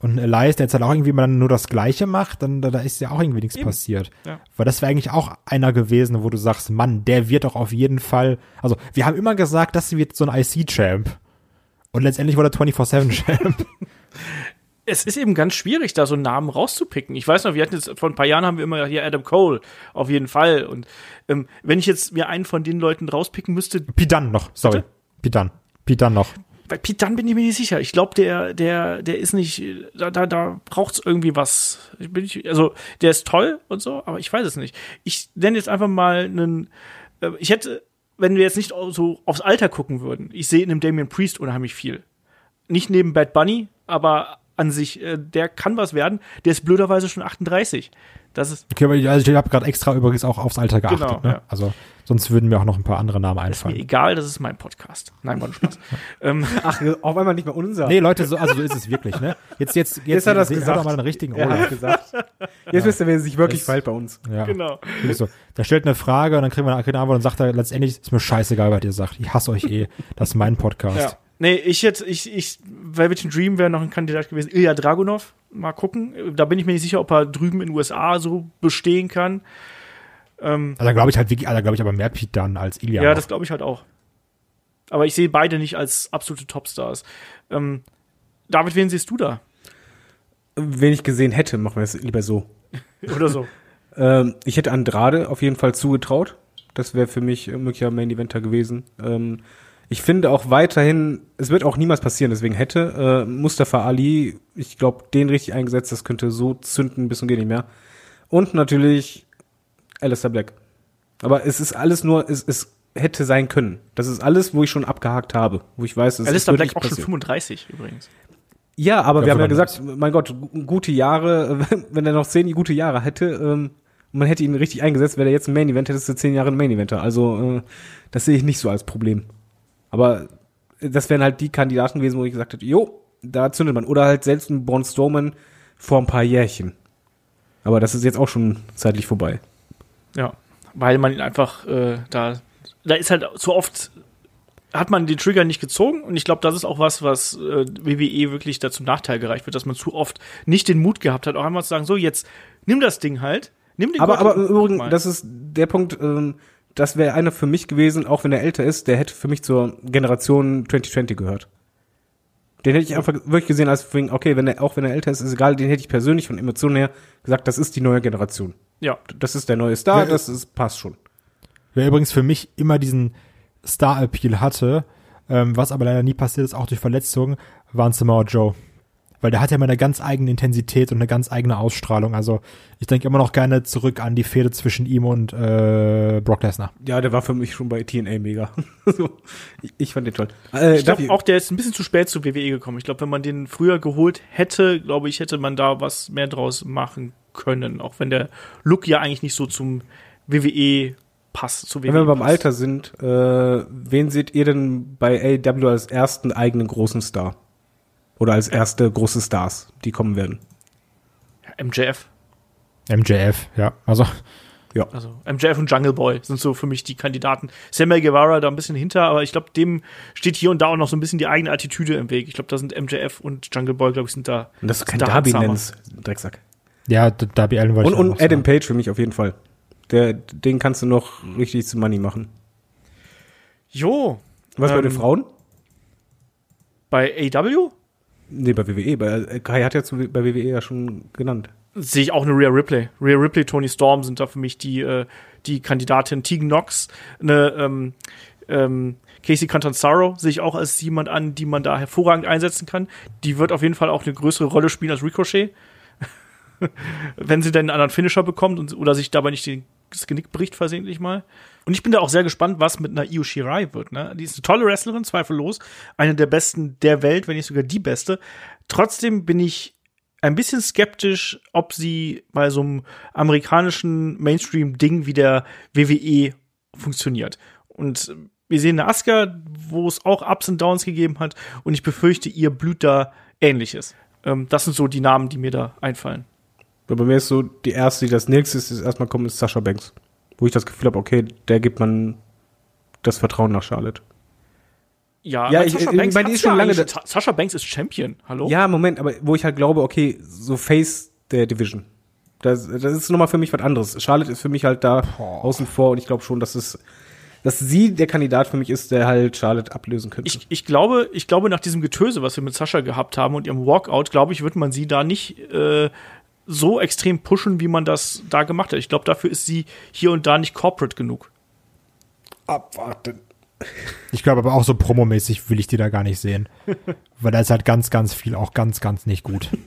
Und Elias, der jetzt halt auch irgendwie mal nur das Gleiche macht, dann da, da ist ja auch irgendwie nichts Eben. passiert. Ja. Weil das wäre eigentlich auch einer gewesen, wo du sagst, Mann, der wird doch auf jeden Fall, also wir haben immer gesagt, das wird so ein IC-Champ. Und letztendlich wurde er 24-7-Champ. Es ist eben ganz schwierig, da so einen Namen rauszupicken. Ich weiß noch, wir hatten jetzt vor ein paar Jahren haben wir immer hier Adam Cole auf jeden Fall. Und ähm, wenn ich jetzt mir einen von den Leuten rauspicken müsste, Pidan noch, sorry. Bitte? Pidan. Pidan noch. bei Dunne bin ich mir nicht sicher. Ich glaube, der, der, der ist nicht, da, da, da braucht's irgendwie was. Ich bin nicht, also, der ist toll und so, aber ich weiß es nicht. Ich nenne jetzt einfach mal einen, äh, ich hätte, wenn wir jetzt nicht so aufs Alter gucken würden, ich sehe in dem Damien Priest unheimlich viel. Nicht neben Bad Bunny, aber an sich, äh, der kann was werden. Der ist blöderweise schon 38. Das ist, Okay, aber ich, also ich habe gerade extra übrigens auch aufs Alter geachtet. Genau, ne? ja. Also sonst würden mir auch noch ein paar andere Namen mir einfallen. egal, das ist mein Podcast. Nein, war Spaß. ähm, Ach, auf einmal nicht mehr unser. Nee, Leute, so, also so ist es wirklich, ne? Jetzt, jetzt, jetzt, Jetzt hat er's hör gesagt. doch mal den richtigen er Olaf. hat gesagt. Jetzt wisst ihr, wer sich wirklich Das- verhält bei uns. Ja. genau. So. Der stellt eine Frage und dann kriegen wir eine Antwort und sagt er letztendlich, ist mir scheißegal, was ihr sagt. Ich hasse euch eh. Das ist mein Podcast. Ja. Nee, ich jetzt, ich, ich, Velvet Dream wäre noch ein Kandidat gewesen. Ilya Dragunov, mal gucken. Da bin ich mir nicht sicher, ob er drüben in den USA so bestehen kann. Ähm, Also glaube ich halt wirklich, also glaube ich aber mehr Pete dann als Ilya. ja, noch. das glaube ich halt auch. Aber ich sehe beide nicht als absolute Topstars. Ähm, David, wen siehst du da? Wen ich gesehen hätte, machen wir es lieber so. Oder so. Ähm, ich hätte Andrade auf jeden Fall zugetraut. Das wäre für mich möglicher Main Eventer gewesen. Ähm, ich finde auch weiterhin, es wird auch niemals passieren, deswegen hätte äh, Mustafa Ali, ich glaube, den richtig eingesetzt, das könnte so zünden bis und geht nicht mehr. Und natürlich Alistair Black. Aber es ist alles nur, es, es hätte sein können. Das ist alles, wo ich schon abgehakt habe, wo ich weiß, es Alistair wird Black nicht auch schon passieren. 35 übrigens. Ja, aber Ja, wir haben ja gesagt, mein Gott, gu- gute Jahre, wenn er noch zehn gute Jahre hätte, ähm, man hätte ihn richtig eingesetzt, wäre er jetzt ein Main Event, hättest du zehn Jahre ein Main Eventer. Also äh, das sehe ich nicht so als Problem. Aber das wären halt die Kandidaten gewesen, wo ich gesagt hätte, jo, da zündet man. Oder halt selbst ein Braun Strowman vor ein paar Jährchen. Aber das ist jetzt auch schon zeitlich vorbei. Ja, weil man ihn einfach äh, da, da ist halt so oft hat man den Trigger nicht gezogen und ich glaube, das ist auch was, was äh, WWE wirklich da zum Nachteil gereicht wird, dass man zu oft nicht den Mut gehabt hat, auch einmal zu sagen, so jetzt nimm das Ding halt, nimm den Aber, Gott aber und im guck Übrigen, mal. das ist der Punkt, ähm, das wäre einer für mich gewesen, auch wenn er älter ist, der hätte für mich zur Generation 2020 gehört. Den hätte ich einfach wirklich gesehen als, okay, wenn er, auch wenn er älter ist, ist egal, den hätte ich persönlich von Emotionen her gesagt, das ist die neue Generation. ja, Das ist der neue Star, Ja, das ist, passt schon. Wer übrigens für mich immer diesen Star-Appeal hatte, ähm, was aber leider nie passiert ist, auch durch Verletzungen, war ein Samoa Joe. Weil der hat ja immer eine ganz eigene Intensität und eine ganz eigene Ausstrahlung. Also ich denke immer noch gerne zurück an die Fehde zwischen ihm und äh, Brock Lesnar. Ja, der war für mich schon bei TNA mega. so, ich, ich fand den toll. Äh, Ich glaube auch, der ist ein bisschen zu spät zu WWE gekommen. Ich glaube, wenn man den früher geholt hätte, glaube ich, hätte man da was mehr draus machen können. Auch wenn der Look ja eigentlich nicht so zum WWE passt. Zu WWE Wenn wir beim passt. Alter sind, äh, wen seht ihr denn bei AEW als ersten eigenen großen Star? Oder als erste große Stars, die kommen werden? MJF. MJF, ja. Also Ja. Also MJF und Jungle Boy sind so für mich die Kandidaten. Samuel Guevara da ein bisschen hinter, aber ich glaube, dem steht hier und da auch noch so ein bisschen die eigene Attitüde im Weg. Ich glaube, da sind MJF und Jungle Boy, glaube ich, sind da. Und dass du kein Darby nennst, Drecksack. ja, Darby Allen wollte Und, ich auch und Adam sagen. Page für mich auf jeden Fall. Der, den kannst du noch richtig zu Money machen. Jo. Was bei Ähm, den Frauen? Bei AW Nee, bei WWE. Bei, äh, Kai hat ja zu, bei WWE ja schon genannt. sehe ich auch eine Rhea Ripley. Rhea Ripley, Tony Storm sind da für mich die, äh, die Kandidatin. Tegan Knox, eine ähm, ähm, Casey Cantanzaro sehe ich auch als jemand an, die man da hervorragend einsetzen kann. Die wird auf jeden Fall auch eine größere Rolle spielen als Ricochet. Wenn sie denn einen anderen Finisher bekommt und, oder sich dabei nicht den, das Genick bricht versehentlich mal. Und ich bin da auch sehr gespannt, was mit einer Io Shirai wird. Ne? Die ist eine tolle Wrestlerin, zweifellos. Eine der besten der Welt, wenn nicht sogar die beste. Trotzdem bin ich ein bisschen skeptisch, ob sie bei so einem amerikanischen Mainstream-Ding wie der WWE funktioniert. Und wir sehen eine Asuka, wo es auch Ups und Downs gegeben hat. Und ich befürchte, ihr blüht da Ähnliches. Ähm, das sind so die Namen, die mir da einfallen. Weil bei mir ist so, die erste, die das nächste ist, ist erstmal kommt, ist Sascha Banks. Wo ich das Gefühl habe, okay, der gibt man das Vertrauen nach Charlotte. Ja, Ja, aber ich- Sasha ich Banks meine, die ist schon lange da- Sasha Banks ist Champion. Hallo? Ja, Moment, aber wo ich halt glaube, okay, so Face der Division. Das, das ist nochmal für mich was anderes. Charlotte ist für mich halt da außen vor und ich glaube schon, dass es, dass sie der Kandidat für mich ist, der halt Charlotte ablösen könnte. Ich, ich glaube, ich glaube, nach diesem Getöse, was wir mit Sascha gehabt haben und ihrem Walkout, glaube ich, wird man sie da nicht äh, so extrem pushen, wie man das da gemacht hat. Ich glaube, dafür ist sie hier und da nicht corporate genug. abwarten. Ich glaube aber auch so promomäßig will ich die da gar nicht sehen. Weil da ist halt ganz, ganz viel auch ganz, ganz nicht gut.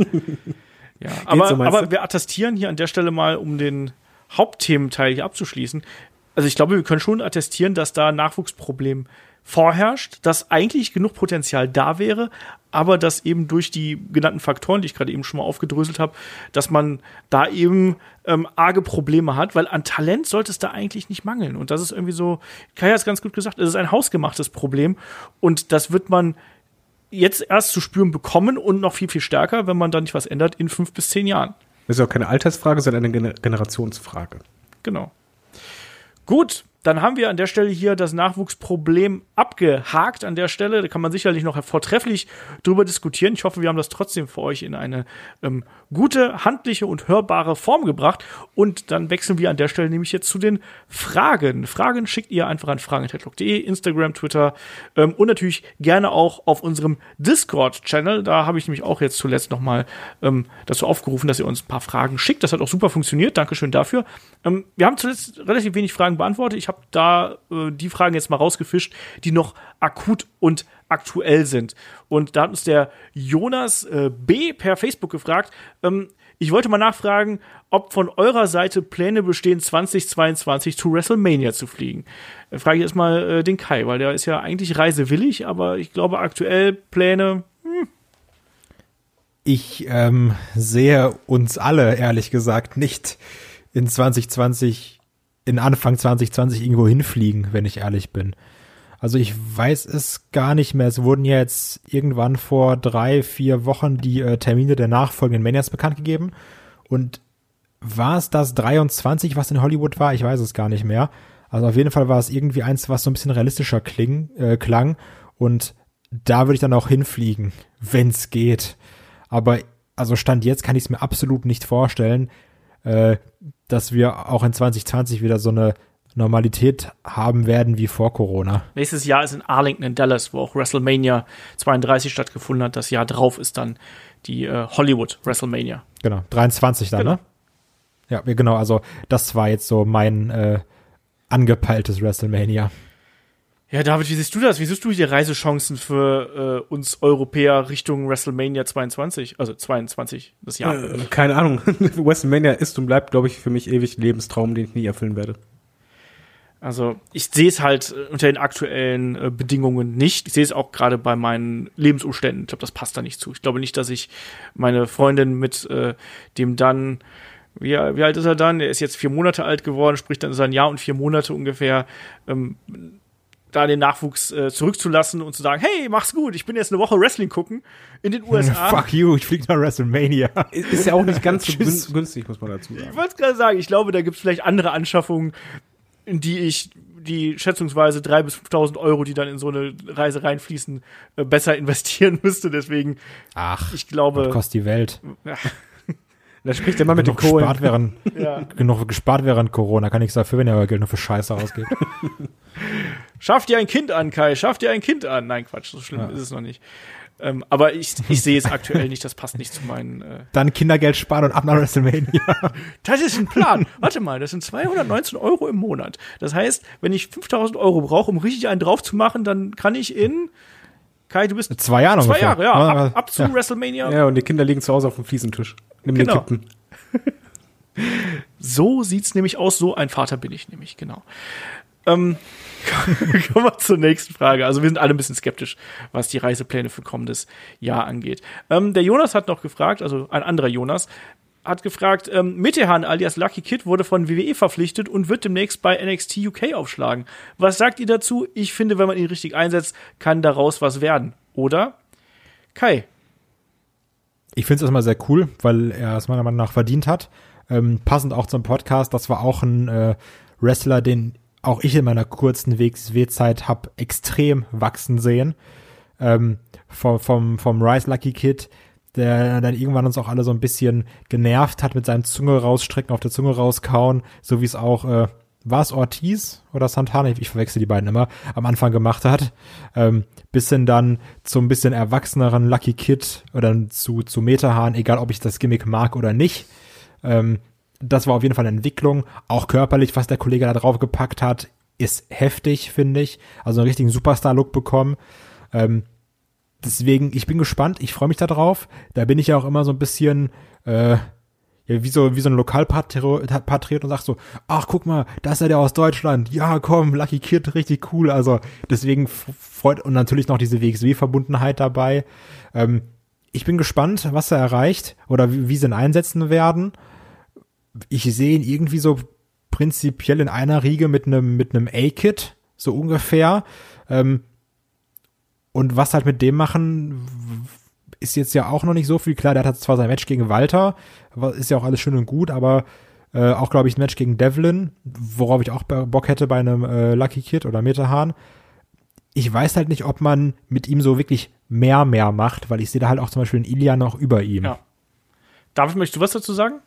Ja, aber, so, aber wir attestieren hier an der Stelle mal, um den Hauptthementeil hier abzuschließen. Also ich glaube, wir können schon attestieren, dass da Nachwuchsproblem vorherrscht, dass eigentlich genug Potenzial da wäre, aber dass eben durch die genannten Faktoren, die ich gerade eben schon mal aufgedröselt habe, dass man da eben ähm, arge Probleme hat, weil an Talent sollte es da eigentlich nicht mangeln. Und das ist irgendwie so, Kai hat es ganz gut gesagt, es ist ein hausgemachtes Problem und das wird man jetzt erst zu spüren bekommen und noch viel, viel stärker, wenn man da nicht was ändert, in fünf bis zehn Jahren. Das ist auch keine Altersfrage, sondern eine Gener Generationsfrage. Genau. Gut, dann haben wir an der Stelle hier das Nachwuchsproblem abgehakt. An der Stelle, da kann man sicherlich noch vortrefflich drüber diskutieren. Ich hoffe, wir haben das trotzdem für euch in eine ähm, gute, handliche und hörbare Form gebracht. Und dann wechseln wir an der Stelle nämlich jetzt zu den Fragen. Fragen schickt ihr einfach an fragen.headlock.de, Instagram, Twitter ähm, und natürlich gerne auch auf unserem Discord-Channel. Da habe ich nämlich auch jetzt zuletzt nochmal ähm, dazu aufgerufen, dass ihr uns ein paar Fragen schickt. Das hat auch super funktioniert. Dankeschön dafür. Ähm, wir haben zuletzt relativ wenig Fragen beantwortet. Ich habe da äh, die Fragen jetzt mal rausgefischt, die noch akut und aktuell sind. Und da hat uns der Jonas äh, B. per Facebook gefragt, ähm, ich wollte mal nachfragen, ob von eurer Seite Pläne bestehen, 2022 zu WrestleMania zu fliegen. Da frage ich erstmal äh, den Kai, weil der ist ja eigentlich reisewillig, aber ich glaube aktuell Pläne. Ich ähm, sehe uns alle, ehrlich gesagt, nicht in 2020, in Anfang 2020 irgendwo hinfliegen, wenn ich ehrlich bin. Also ich weiß es gar nicht mehr. Es wurden jetzt irgendwann vor drei, vier Wochen die äh, Termine der nachfolgenden Manias bekannt gegeben. Und war es das 23, was in Hollywood war? Ich weiß es gar nicht mehr. Also auf jeden Fall war es irgendwie eins, was so ein bisschen realistischer kling, äh, klang. Und da würde ich dann auch hinfliegen, wenn's geht. Aber also Stand jetzt kann ich es mir absolut nicht vorstellen, äh, dass wir auch in 2020 wieder so eine Normalität haben werden wie vor Corona. Nächstes Jahr ist in Arlington in Dallas, wo auch WrestleMania 32 stattgefunden hat. Das Jahr drauf ist dann die äh, Hollywood WrestleMania. Genau, 23 dann, Genau. ne? Ja, genau, also das war jetzt so mein äh, angepeiltes WrestleMania. Ja, David, wie siehst du das? Wie siehst du die Reisechancen für äh, uns Europäer Richtung WrestleMania 22? Also 22, das Jahr. Äh, keine Ahnung. WrestleMania ist und bleibt, glaube ich, für mich ewig Lebenstraum, den ich nie erfüllen werde. Also ich sehe es halt äh, unter den aktuellen äh, Bedingungen nicht. Ich sehe es auch gerade bei meinen Lebensumständen. Ich glaube, das passt da nicht zu. Ich glaube nicht, dass ich meine Freundin mit äh, dem dann, wie, wie alt ist er dann? Er ist jetzt vier Monate alt geworden, sprich dann ist er ein Jahr und vier Monate ungefähr. Ähm, da den Nachwuchs äh, zurückzulassen und zu sagen, hey, mach's gut, ich bin jetzt eine Woche Wrestling gucken in den USA. Fuck you, ich flieg nach WrestleMania. Ist ja auch nicht ganz so gün- günstig, muss man dazu Ich sagen. wollte gerade sagen, ich glaube, da gibt's vielleicht andere Anschaffungen, in die ich die schätzungsweise 3.000 bis 5.000 Euro, die dann in so eine Reise reinfließen, äh, besser investieren müsste. Deswegen, Ach, ich glaube, kostet die Welt? Da spricht der Mann mit den Genug Kohlen. gespart, während, ja. genug gespart während Corona. Kann nichts dafür, wenn ihr euer Geld nur für Scheiße ausgebt. schaff dir ein Kind an, Kai, schaff dir ein Kind an. Nein, Quatsch, so schlimm ist es noch nicht. Ähm, aber ich, ich sehe es aktuell nicht, das passt nicht zu meinen. Äh Dann Kindergeld sparen und ab nach WrestleMania. das ist ein Plan. Warte mal, das sind 219 Euro im Monat. Das heißt, wenn ich 5000 Euro brauche, um richtig einen drauf zu machen, dann kann ich in. Kai, du bist Zwei Jahre zwei. Jahre, ja. Ab, ab zu ja. WrestleMania. Ja, und die Kinder liegen zu Hause auf dem Fliesentisch. Nimm Genau. den Kippen. So sieht's nämlich aus. So ein Vater bin ich nämlich, genau. Ähm, kommen wir zur nächsten Frage. Also wir sind alle ein bisschen skeptisch, was die Reisepläne für kommendes Jahr angeht. Ähm, der Jonas hat noch gefragt, also ein anderer Jonas, hat gefragt, ähm, Mittehan alias Lucky Kid wurde von WWE verpflichtet und wird demnächst bei NXT UK aufschlagen. Was sagt ihr dazu? Ich finde, wenn man ihn richtig einsetzt, kann daraus was werden. Oder? Kai. Ich finde es erstmal sehr cool, weil er es meiner Meinung nach verdient hat. Ähm, passend auch zum Podcast, das war auch ein äh, Wrestler, den auch ich in meiner kurzen WXW-Zeit habe extrem wachsen sehen. Ähm, vom, vom, vom Rise Lucky Kid, der dann irgendwann uns auch alle so ein bisschen genervt hat mit seinem Zunge rausstrecken, auf der Zunge rauskauen, so wie es auch, äh, war es Ortiz oder Santana, ich, verwechsel die beiden immer, am Anfang gemacht hat, ähm, bis hin dann zum bisschen erwachseneren Lucky Kid oder zu, zu Metahahn, egal ob ich das Gimmick mag oder nicht. Ähm, das war auf jeden Fall eine Entwicklung. Auch körperlich, was der Kollege da drauf gepackt hat, ist heftig, finde ich. Also einen richtigen Superstar-Look bekommen. Ähm, deswegen, ich bin gespannt, ich freue mich da drauf. Da bin ich ja auch immer so ein bisschen, äh, ja, wie so, wie so ein Lokalpatriot Patriot und sagt so, ach, guck mal, da ist ja der aus Deutschland. Ja, komm, Lucky Kid, richtig cool. Also, deswegen freut, und natürlich noch diese WXW-Verbundenheit dabei. Ähm, ich bin gespannt, was er erreicht oder wie, wie sie ihn einsetzen werden. Ich sehe ihn irgendwie so prinzipiell in einer Riege mit einem mit einem A-Kit, so ungefähr. Ähm, und was halt mit dem machen, ist jetzt ja auch noch nicht so viel. Klar, der hat zwar sein Match gegen Walter, ist ja auch alles schön und gut, aber äh, auch, glaube ich, ein Match gegen Devlin, worauf ich auch Bo- Bock hätte bei einem äh, Lucky Kid oder Metahahn. Ich weiß halt nicht, ob man mit ihm so wirklich mehr, mehr macht, weil ich sehe da halt auch zum Beispiel einen Ilya noch über ihm. Ja. David, möchtest du was dazu sagen?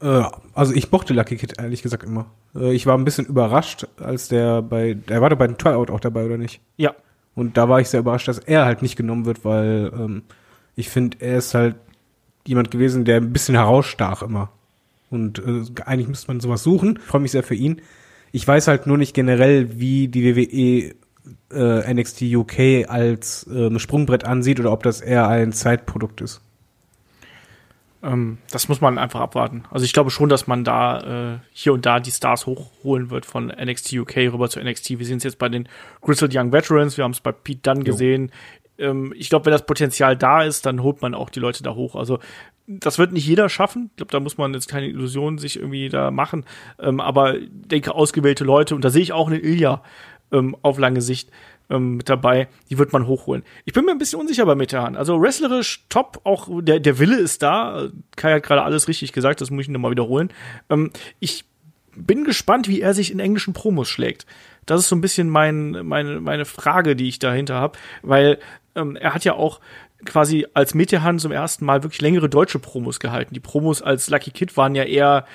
Äh, also ich mochte Lucky Kid ehrlich gesagt immer. Äh, ich war ein bisschen überrascht, als der bei, der war doch bei dem Tryout auch dabei, oder nicht? Ja. Und da war ich sehr überrascht, dass er halt nicht genommen wird, weil ähm, ich finde, er ist halt jemand gewesen, der ein bisschen herausstach immer. Und äh, eigentlich müsste man sowas suchen. Ich freue mich sehr für ihn. Ich weiß halt nur nicht generell, wie die WWE äh, NXT UK als ähm, Sprungbrett ansieht oder ob das eher ein Zeitprodukt ist. Ähm, das muss man einfach abwarten. Also ich glaube schon, dass man da äh, hier und da die Stars hochholen wird von NXT UK rüber zu NXT. Wir sehen es jetzt bei den Grizzled Young Veterans, wir haben es bei Pete Dunne gesehen. Ähm, ich glaube, wenn das Potenzial da ist, dann holt man auch die Leute da hoch. Also das wird nicht jeder schaffen. Ich glaube, da muss man jetzt keine Illusionen sich irgendwie da machen. Ähm, aber ich denke, ausgewählte Leute, und da sehe ich auch einen Ilya ähm, auf lange Sicht ähm, mit dabei, die wird man hochholen. Ich bin mir ein bisschen unsicher bei Metehan. Also wrestlerisch top, auch der, der Wille ist da. Kai hat gerade alles richtig gesagt, das muss ich nochmal wiederholen. Ähm, ich bin gespannt, wie er sich in englischen Promos schlägt. Das ist so ein bisschen mein, meine, meine Frage, die ich dahinter habe, weil ähm, er hat ja auch quasi als Metehan zum ersten Mal wirklich längere deutsche Promos gehalten. Die Promos als Lucky Kid waren ja eher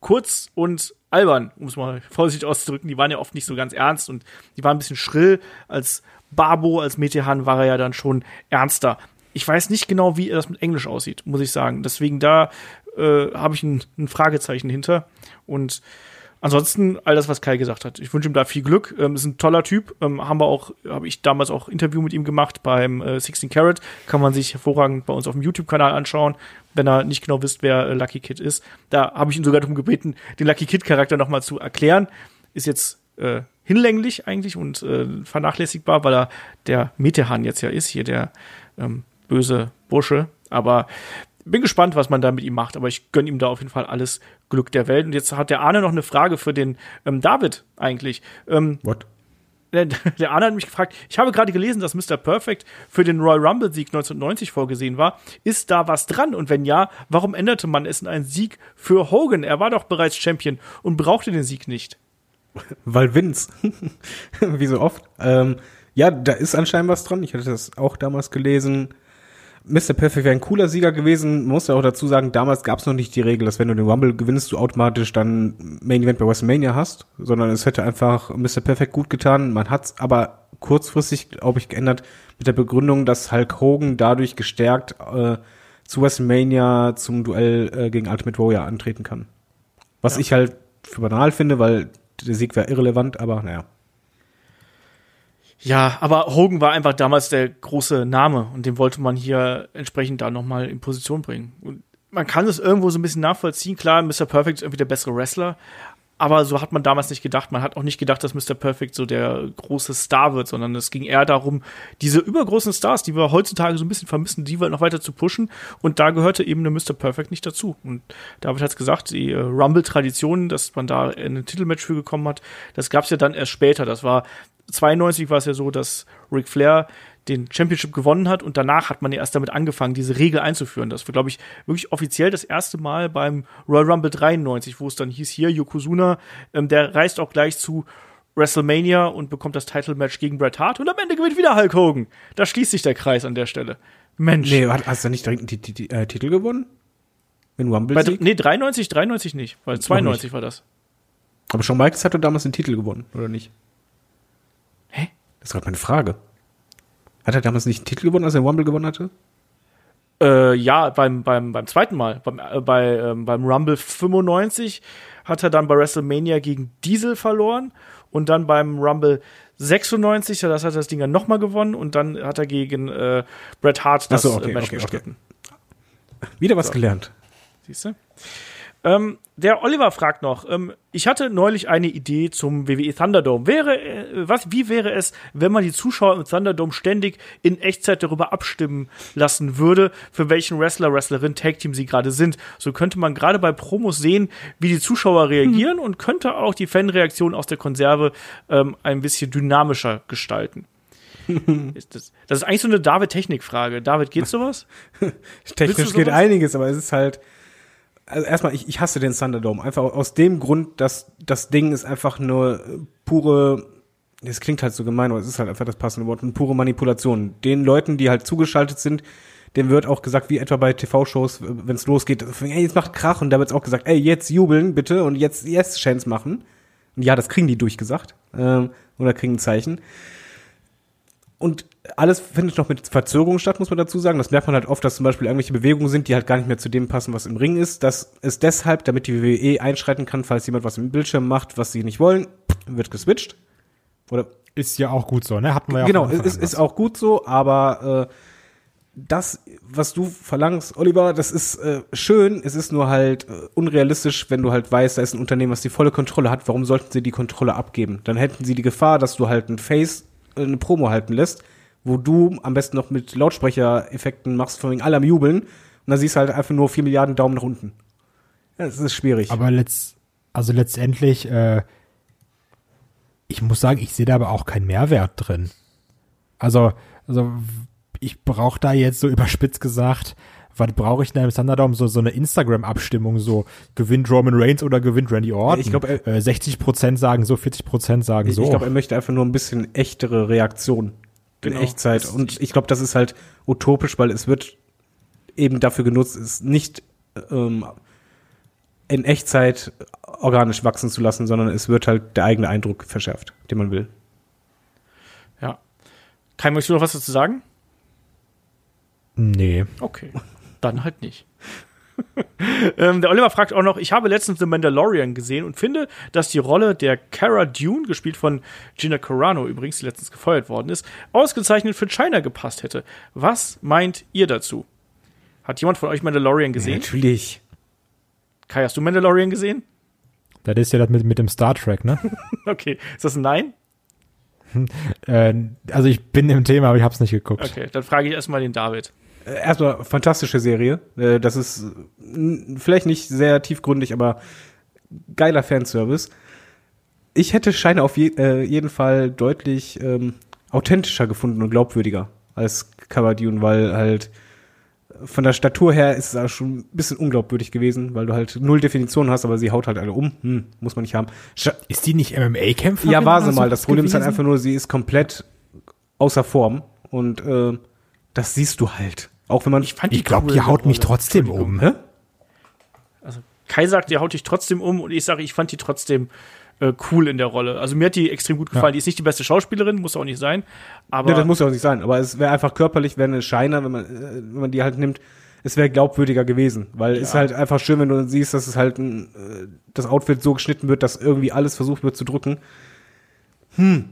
kurz und albern, um es mal vorsichtig auszudrücken. Die waren ja oft nicht so ganz ernst und die waren ein bisschen schrill. Als Barbo, als Metehan war er ja dann schon ernster. Ich weiß nicht genau, wie das mit Englisch aussieht, muss ich sagen. Deswegen da äh, habe ich ein, ein Fragezeichen hinter. Und ansonsten all das, was Kai gesagt hat. Ich wünsche ihm da viel Glück. Ähm, ist ein toller Typ. Ähm, haben wir auch, habe ich damals auch Interview mit ihm gemacht beim äh, 16 Carat. Kann man sich hervorragend bei uns auf dem YouTube-Kanal anschauen, wenn er nicht genau wisst, wer äh, Lucky Kid ist. Da habe ich ihn sogar darum gebeten, den Lucky Kid-Charakter nochmal zu erklären. Ist jetzt äh, hinlänglich eigentlich und äh, vernachlässigbar, weil er der Metehan jetzt ja ist, hier der ähm, böse Bursche. Aber bin gespannt, was man da mit ihm macht, aber ich gönne ihm da auf jeden Fall alles Glück der Welt. Und jetzt hat der Arne noch eine Frage für den ähm, David eigentlich. Ähm, What? der, der Arne hat mich gefragt, ich habe gerade gelesen, dass Mr. Perfect für den Royal Rumble Sieg 1990 vorgesehen war. Ist da was dran? Und wenn ja, warum änderte man es in einen Sieg für Hogan? Er war doch bereits Champion und brauchte den Sieg nicht. Weil Vince. Wie so oft. Ähm, ja, da ist anscheinend was dran. Ich hatte das auch damals gelesen. Mr. Perfect wäre ein cooler Sieger gewesen. Man muss ja auch dazu sagen, damals gab es noch nicht die Regel, dass wenn du den Rumble gewinnst, du automatisch dann Main Event bei WrestleMania hast, sondern es hätte einfach Mr. Perfect gut getan. Man hat es aber kurzfristig, glaube ich, geändert mit der Begründung, dass Hulk Hogan dadurch gestärkt äh, zu WrestleMania zum Duell äh, gegen Ultimate Warrior antreten kann. Was Ja. ich halt für banal finde, weil der Sieg wäre irrelevant, aber naja. Ja, aber Hogan war einfach damals der große Name und den wollte man hier entsprechend da nochmal in Position bringen. Und man kann es irgendwo so ein bisschen nachvollziehen. Klar, Mr. Perfect ist irgendwie der bessere Wrestler, aber so hat man damals nicht gedacht. Man hat auch nicht gedacht, dass Mr. Perfect so der große Star wird, sondern es ging eher darum, diese übergroßen Stars, die wir heutzutage so ein bisschen vermissen, die noch weiter zu pushen. Und da gehörte eben der Mr. Perfect nicht dazu. Und David hat es gesagt, die äh, Rumble-Tradition, dass man da in ein Titelmatch für gekommen hat, das gab es ja dann erst später. Das war 92 war es ja so, dass Ric Flair den Championship gewonnen hat und danach hat man ja erst damit angefangen, diese Regel einzuführen. Das war, glaube ich, wirklich offiziell das erste Mal beim Royal Rumble 93, wo es dann hieß, hier, Yokozuna, ähm, der reist auch gleich zu WrestleMania und bekommt das Title-Match gegen Bret Hart und am Ende gewinnt wieder Hulk Hogan. Da schließt sich der Kreis an der Stelle. Mensch. Nee, hat- hast du nicht direkt Ti- äh, Titel gewonnen? Mit dem Bei, nee, 93, 93 nicht, weil 92 war das. Aber Shawn Michaels hatte damals den Titel gewonnen, oder nicht? Hä? Das ist gerade meine Frage. Hat er damals nicht einen Titel gewonnen, als er den Rumble gewonnen hatte? Äh, ja, beim, beim, beim zweiten Mal. Beim, äh, bei, ähm, beim Rumble 95 hat er dann bei WrestleMania gegen Diesel verloren und dann beim Rumble 96, ja, das hat er das Ding dann nochmal gewonnen und dann hat er gegen äh, Bret Hart das so, okay, äh, Match okay, okay. Wieder was So. gelernt. Siehst du? Ähm, der Oliver fragt noch, ähm, ich hatte neulich eine Idee zum WWE Thunderdome. Wäre, äh, was, wie wäre es, wenn man die Zuschauer im Thunderdome ständig in Echtzeit darüber abstimmen lassen würde, für welchen Wrestler, Wrestlerin, Tag Team sie gerade sind? So könnte man gerade bei Promos sehen, wie die Zuschauer reagieren und könnte auch die Fanreaktion aus der Konserve ähm, ein bisschen dynamischer gestalten. ist das, das ist eigentlich so eine David-Technik-Frage. David, geht sowas? Technisch du geht sowas? einiges, aber es ist halt. Also erstmal, ich, ich hasse den Thunderdome. Einfach aus dem Grund, dass das Ding ist einfach nur pure. Das klingt halt so gemein, aber es ist halt einfach das passende Wort. Eine pure Manipulation. Den Leuten, die halt zugeschaltet sind, dem wird auch gesagt, wie etwa bei TV-Shows, wenn es losgeht, ey, jetzt macht Krach und da wird auch gesagt, ey, jetzt jubeln bitte und jetzt yes Chance machen. Und ja, das kriegen die durchgesagt. Ähm, oder kriegen ein Zeichen. Und alles findet noch mit Verzögerung statt, muss man dazu sagen. Das merkt man halt oft, dass zum Beispiel irgendwelche Bewegungen sind, die halt gar nicht mehr zu dem passen, was im Ring ist. Das ist deshalb, damit die WWE einschreiten kann, falls jemand was im Bildschirm macht, was sie nicht wollen, wird geswitcht. Oder Ist ja auch gut so, ne? Hatten wir ja genau, Anfang ist, ist auch gut so, aber äh, das, was du verlangst, Oliver, das ist äh, schön, es ist nur halt äh, unrealistisch, wenn du halt weißt, da ist ein Unternehmen, was die volle Kontrolle hat, warum sollten sie die Kontrolle abgeben? Dann hätten sie die Gefahr, dass du halt ein Face äh, eine Promo halten lässt, wo du am besten noch mit Lautsprechereffekten machst, von wegen alle am Jubeln, und dann siehst du halt einfach nur vier Milliarden Daumen nach unten. Das ist schwierig. Aber letzt, also letztendlich, äh, ich muss sagen, ich sehe da aber auch keinen Mehrwert drin. Also, also ich brauche da jetzt so überspitzt gesagt, was brauche ich denn im Thunderdome? So, so eine Instagram-Abstimmung, so gewinnt Roman Reigns oder gewinnt Randy Orton? ich glaub, er- äh, 60% sagen so, 40% sagen Ich, so. ich glaube, er möchte einfach nur ein bisschen echtere Reaktion Genau. in Echtzeit. Und ich glaube, das ist halt utopisch, weil es wird eben dafür genutzt, es nicht ähm, in Echtzeit organisch wachsen zu lassen, sondern es wird halt der eigene Eindruck verschärft, den man will. Ja. Kai, möchtest du noch was dazu sagen? nee. Okay. Dann halt nicht. ähm, der Oliver fragt auch noch, ich habe letztens The Mandalorian gesehen und finde, dass die Rolle der Cara Dune, gespielt von Gina Carano übrigens, die letztens gefeuert worden ist, ausgezeichnet für China gepasst hätte. Was meint ihr dazu? Hat jemand von euch Mandalorian gesehen? Natürlich. Kai, hast du Mandalorian gesehen? Das ist ja das mit, mit dem Star Trek, ne? Okay, ist das ein Nein? äh, also ich bin im Thema, aber ich habe es nicht geguckt. Okay, dann frage ich erstmal den David. Äh, Erstmal fantastische Serie. Äh, Das ist äh, vielleicht nicht sehr tiefgründig, aber geiler Fanservice. Ich hätte Scheine auf je, äh, jeden Fall deutlich ähm, authentischer gefunden und glaubwürdiger als Cara Dune, weil halt von der Statur her ist es auch schon ein bisschen unglaubwürdig gewesen, weil du halt null Definition hast, aber sie haut halt alle um. Hm, muss man nicht haben. Scha Ist die nicht MMA-Kämpferin? ja, war sie mal. Das Problem ist halt gewesen? einfach nur, sie ist komplett außer Form und äh, das siehst du halt. Auch wenn man Ich Ich glaube, die haut mich trotzdem um. Hä? Also Kai sagt, die haut dich trotzdem um und ich sage, ich fand die trotzdem äh, cool in der Rolle. Also mir hat die extrem gut gefallen. Die ist nicht die beste Schauspielerin, muss auch nicht sein. Aber Ja, das muss ja auch nicht sein, aber es wäre einfach körperlich, wäre eine Scheiner, wenn man, äh, wenn man die halt nimmt, es wäre glaubwürdiger gewesen, weil es ist halt einfach schön, wenn du siehst, dass es halt ein, äh, das Outfit so geschnitten wird, dass irgendwie alles versucht wird zu drücken. Hm.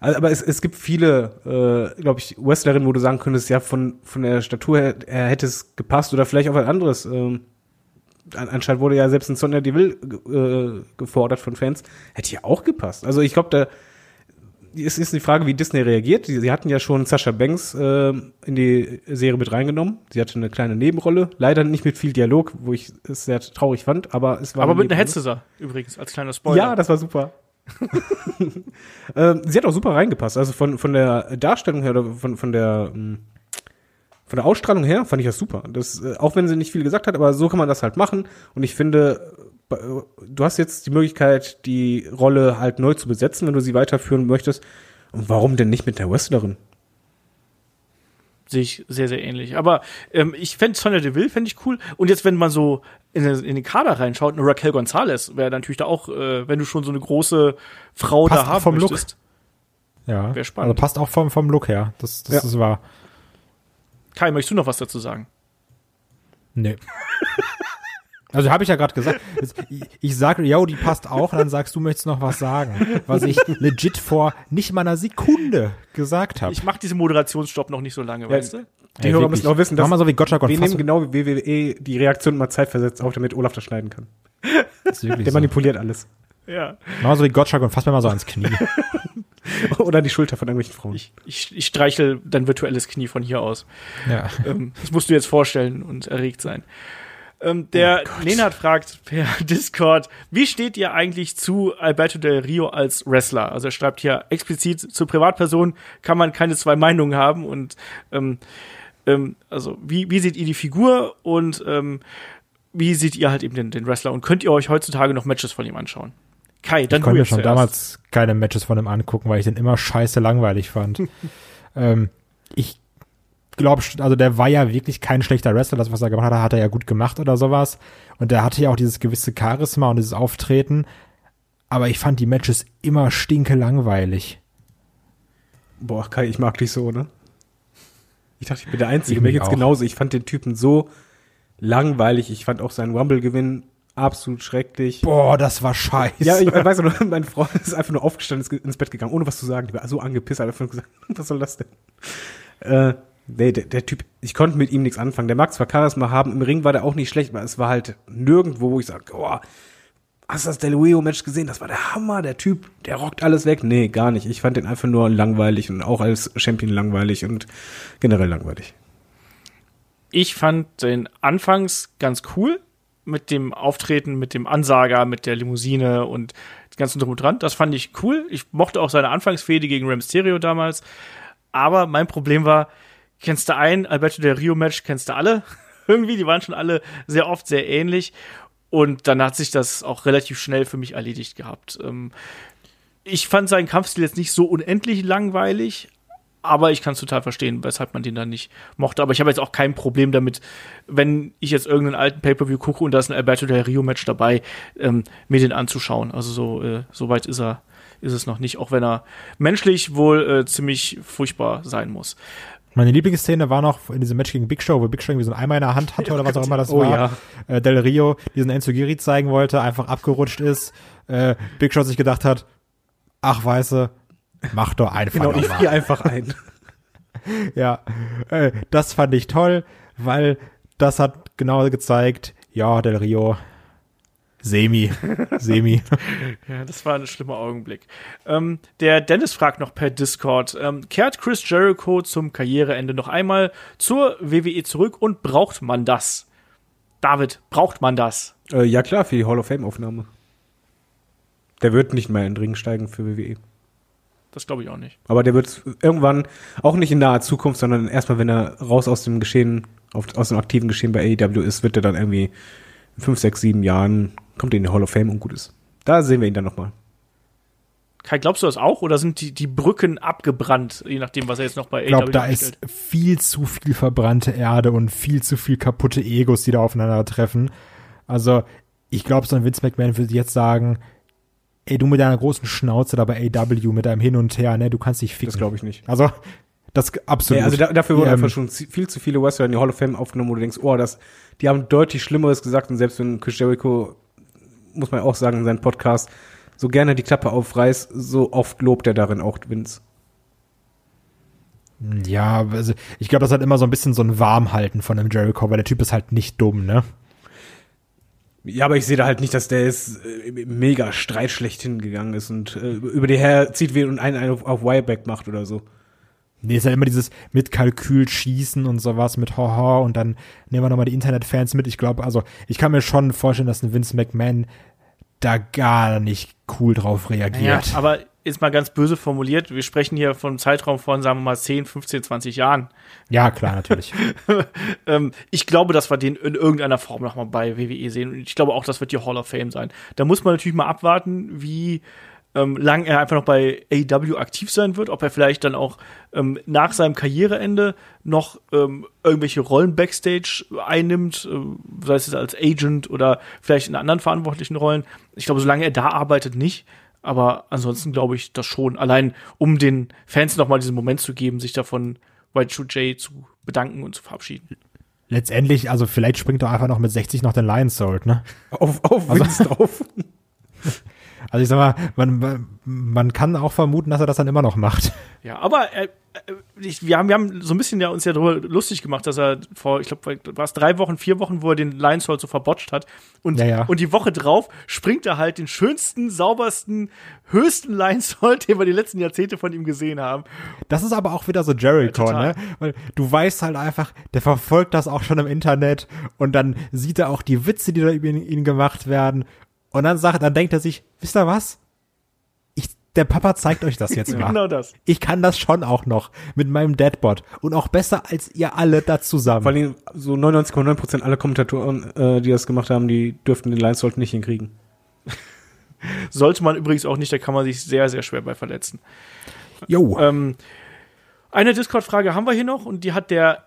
Also, aber es, es gibt viele, äh, glaube ich, Wrestlerinnen, wo du sagen könntest, ja, von, von der Statur her, her hätte es gepasst oder vielleicht auch ein anderes. Ähm, an, anscheinend wurde ja selbst ein Sonja Deville äh, gefordert von Fans. Hätte ja auch gepasst. Also ich glaube, da es ist die Frage, wie Disney reagiert. Sie, sie hatten ja schon Sascha Banks äh, in die Serie mit reingenommen. Sie hatte eine kleine Nebenrolle. Leider nicht mit viel Dialog, wo ich es sehr traurig fand, aber es war. aber eine mit einer. Hetze übrigens, als kleiner Spoiler. Ja, das war super. ähm, sie hat auch super reingepasst. Also von, von der Darstellung her von, von der ähm, von der Ausstrahlung her fand ich das super. Das, äh, auch wenn sie nicht viel gesagt hat, aber so kann man das halt machen. Und ich finde, äh, du hast jetzt die Möglichkeit, die Rolle halt neu zu besetzen, wenn du sie weiterführen möchtest. Und warum denn nicht mit der Wrestlerin? Sehe ich sehr, sehr ähnlich. Aber ähm, ich fände Sonja Deville fände ich cool. Und jetzt, wenn man so in, den- in den Kader reinschaut, eine Raquel Gonzalez wäre natürlich da auch, äh, wenn du schon so eine große Frau Passt da haben vom Look. möchtest. Ja, Wär spannend. also passt auch vom, vom Look her. Das, das Ja. ist wahr. Kai, möchtest du noch was dazu sagen? Nee. Also habe ich ja gerade gesagt. Ich, ich sage, yo, die passt auch, und dann sagst du, möchtest noch was sagen, was ich legit vor nicht mal einer Sekunde gesagt habe. Ich mache diesen Moderationsstopp noch nicht so lange, weißt du? Die Hörer müssen auch wissen, dass Mach mal so wie Gottschalk und wir nehmen genau wie WWE die Reaktion mal zeitversetzt auf, damit Olaf das schneiden kann. Das Der so. manipuliert alles. Ja. Mach mal so wie Gottschalk und fass mir mal so ans Knie. Oder die Schulter von irgendwelchen Frauen. Ich, ich, ich streichel dein virtuelles Knie von hier aus. Ja. Ähm, das musst du jetzt vorstellen und erregt sein. Ähm, der Nenad fragt per Discord, wie steht ihr eigentlich zu Alberto Del Rio als Wrestler? Also er schreibt hier explizit zur Privatperson kann man keine zwei Meinungen haben und ähm, ähm, also wie, wie seht ihr die Figur und ähm, wie seht ihr halt eben den, den Wrestler und könnt ihr euch heutzutage noch Matches von ihm anschauen? Kai, dann Ich konnte mir schon zuerst. damals keine Matches von ihm angucken, weil ich den immer scheiße langweilig fand. ähm, ich glaube, also der war ja wirklich kein schlechter Wrestler. Das, was er gemacht hat, hat er ja gut gemacht oder sowas. Und der hatte ja auch dieses gewisse Charisma und dieses Auftreten. Aber ich fand die Matches immer stinke langweilig. Boah, Kai, ich mag dich so, ne? Ich dachte, ich bin der Einzige. Ich Mir geht's auch. genauso. Ich fand den Typen so langweilig. Ich fand auch seinen Rumble-Gewinn absolut schrecklich. Boah, das war scheiße. Ja, ich weiß noch, mein Freund ist einfach nur aufgestanden, ist ins Bett gegangen, ohne was zu sagen. Die war so angepisst, hat einfach nur gesagt, was soll das denn? Äh, nee, der, der Typ, ich konnte mit ihm nichts anfangen. Der mag zwar Charisma haben, im Ring war der auch nicht schlecht, aber es war halt nirgendwo, wo ich sage, oh, hast du das Del Rio-Match gesehen? Das war der Hammer, der Typ, der rockt alles weg. Nee, gar nicht. Ich fand den einfach nur langweilig und auch als Champion langweilig und generell langweilig. ich fand den anfangs ganz cool mit dem Auftreten, mit dem Ansager, mit der Limousine und dem ganzen drum und dran. Das fand ich cool. Ich mochte auch seine Anfangsfehde gegen Rey Mysterio damals. Aber mein Problem war, kennst du ein Alberto Del Rio Match, kennst du alle? Irgendwie, die waren schon alle sehr oft sehr ähnlich. Und dann hat sich das auch relativ schnell für mich erledigt gehabt. Ähm, ich fand seinen Kampfstil jetzt nicht so unendlich langweilig, aber ich kann es total verstehen, weshalb man den dann nicht mochte. Aber ich habe jetzt auch kein Problem damit, wenn ich jetzt irgendeinen alten Pay-Per-View gucke und da ist ein Alberto Del Rio-Match dabei, ähm, mir den anzuschauen. Also so, äh, so weit ist er, ist es noch nicht, auch wenn er menschlich wohl äh, ziemlich furchtbar sein muss. Meine Lieblingsszene war noch in diesem Match gegen Big Show, wo Big Show irgendwie so ein Eimer in der Hand hatte oder was auch immer das Oh war. ja. Äh, Del Rio diesen Enzugiri zeigen wollte, einfach abgerutscht ist. Äh, Big Show sich gedacht hat, ach weiße, mach doch einfach Genau, ich friere einfach ein. Ja, äh, das fand ich toll, weil das hat genau gezeigt, ja, Del Rio, semi, semi. Ja, das war ein schlimmer Augenblick. Ähm, der Dennis fragt noch per Discord, ähm, kehrt Chris Jericho zum Karriereende noch einmal zur WWE zurück und braucht man das? David, braucht man das? äh, ja klar, für die Hall of Fame Aufnahme. Der wird nicht mehr in den Ring steigen für WWE. Das glaube ich auch nicht. Aber der wird irgendwann, auch nicht in naher Zukunft, sondern erstmal, wenn er raus aus dem Geschehen, auf, aus dem aktiven Geschehen bei AEW ist, wird er dann irgendwie in fünf, sechs, sieben Jahren, kommt er in die Hall of Fame und gut ist. Da sehen wir ihn dann nochmal. Kai, glaubst du das auch oder sind die, die Brücken abgebrannt, je nachdem, was er jetzt noch bei Ich glaube, da ist viel zu viel verbrannte Erde und viel zu viel kaputte Egos, die da aufeinandertreffen. Also, ich glaube, so ein Vince McMahon würde jetzt sagen, ey, du mit deiner großen Schnauze da bei AW, mit deinem Hin und Her, ne, du kannst dich ficken. Das glaube ich nicht. Also, das absolut. Ja, also da, dafür wurden Ähm, einfach schon viel zu viele Wrestler in die Hall of Fame aufgenommen, wo du denkst, oh, das, die haben deutlich Schlimmeres gesagt und selbst wenn Chris Jericho, muss man auch sagen, in seinem Podcast so gerne die Klappe aufreißt, so oft lobt er darin auch Vince. Ja, also ich glaube, das hat immer so ein bisschen so ein Warmhalten von einem Jericho, weil der Typ ist halt nicht dumm, ne? Ja, aber ich sehe da halt nicht, dass der jetzt äh, mega Streit schlecht hingegangen ist und äh, über die herzieht will und einen auf, auf Wireback macht oder so. Nee, ist ja immer dieses mit Kalkül schießen und sowas, mit Haha und dann nehmen wir nochmal die Internetfans mit. Ich glaube, also ich kann mir schon vorstellen, dass ein Vince McMahon da gar nicht cool drauf Ja, reagiert. aber ist mal ganz böse formuliert, wir sprechen hier von einem Zeitraum von, sagen wir mal, 10, 15, 20 Jahren. Ja, klar, natürlich. ähm, ich glaube, dass wir den in irgendeiner Form nochmal bei WWE sehen. Und ich glaube auch, das wird die Hall of Fame sein. Da muss man natürlich mal abwarten, wie ähm, lang er einfach noch bei AEW aktiv sein wird, ob er vielleicht dann auch ähm, nach seinem Karriereende noch ähm, irgendwelche Rollen backstage einnimmt, äh, sei es jetzt als Agent oder vielleicht in anderen verantwortlichen Rollen. Ich glaube, solange er da arbeitet, nicht. Aber ansonsten glaube ich das schon. Allein um den Fans nochmal diesen Moment zu geben, sich davon White Shoe Jay zu bedanken und zu verabschieden. Letztendlich, also vielleicht springt er einfach noch mit 60 noch den Lion Sword, ne? Auf, auf Vince drauf. Also ich sag mal, man, man, kann auch vermuten, dass er das dann immer noch macht. Ja, aber äh, äh, ich, wir, haben, wir haben so ein bisschen ja uns ja darüber lustig gemacht, dass er vor, ich glaube, war es drei Wochen, vier Wochen, wo er den Lionshold so verbotscht hat. Und, Ja, ja. und die Woche drauf springt er halt den schönsten, saubersten, höchsten Lionshold, den wir die letzten Jahrzehnte von ihm gesehen haben. Das ist aber auch wieder so Jericho, Ja, ne? Weil du weißt halt einfach, der verfolgt das auch schon im Internet und dann sieht er auch die Witze, die da über ihn, ihn gemacht werden. Und dann sagt, dann denkt er sich, wisst ihr was? Ich, der Papa zeigt euch das jetzt mal. Genau das. Ich kann das schon auch noch mit meinem Deadbot und auch besser als ihr alle da zusammen. Vor allem so 99,9% aller Kommentatoren, äh, die das gemacht haben, die dürften den Lions nicht hinkriegen. Sollte man übrigens auch nicht, da kann man sich sehr, sehr schwer bei verletzen. Jo. Ähm, eine Discord-Frage haben wir hier noch und die hat der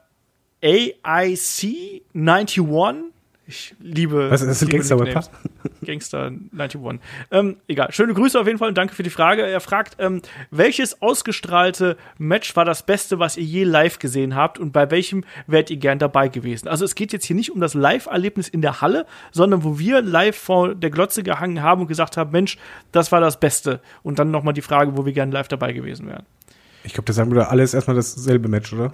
AIC 91. Ich liebe. Was ist das, liebe Gangster-Rapper? Gangster 91. Ähm, egal. Schöne Grüße auf jeden Fall und danke für die Frage. Er fragt, ähm, welches ausgestrahlte Match war das Beste, was ihr je live gesehen habt und bei welchem wärt ihr gern dabei gewesen? Also es geht jetzt hier nicht um das Live-Erlebnis in der Halle, sondern wo wir live vor der Glotze gehangen haben und gesagt haben, Mensch, das war das Beste. Und dann nochmal die Frage, wo wir gern live dabei gewesen wären. Ich glaube, das sagen wir alles erstmal dasselbe Match, oder?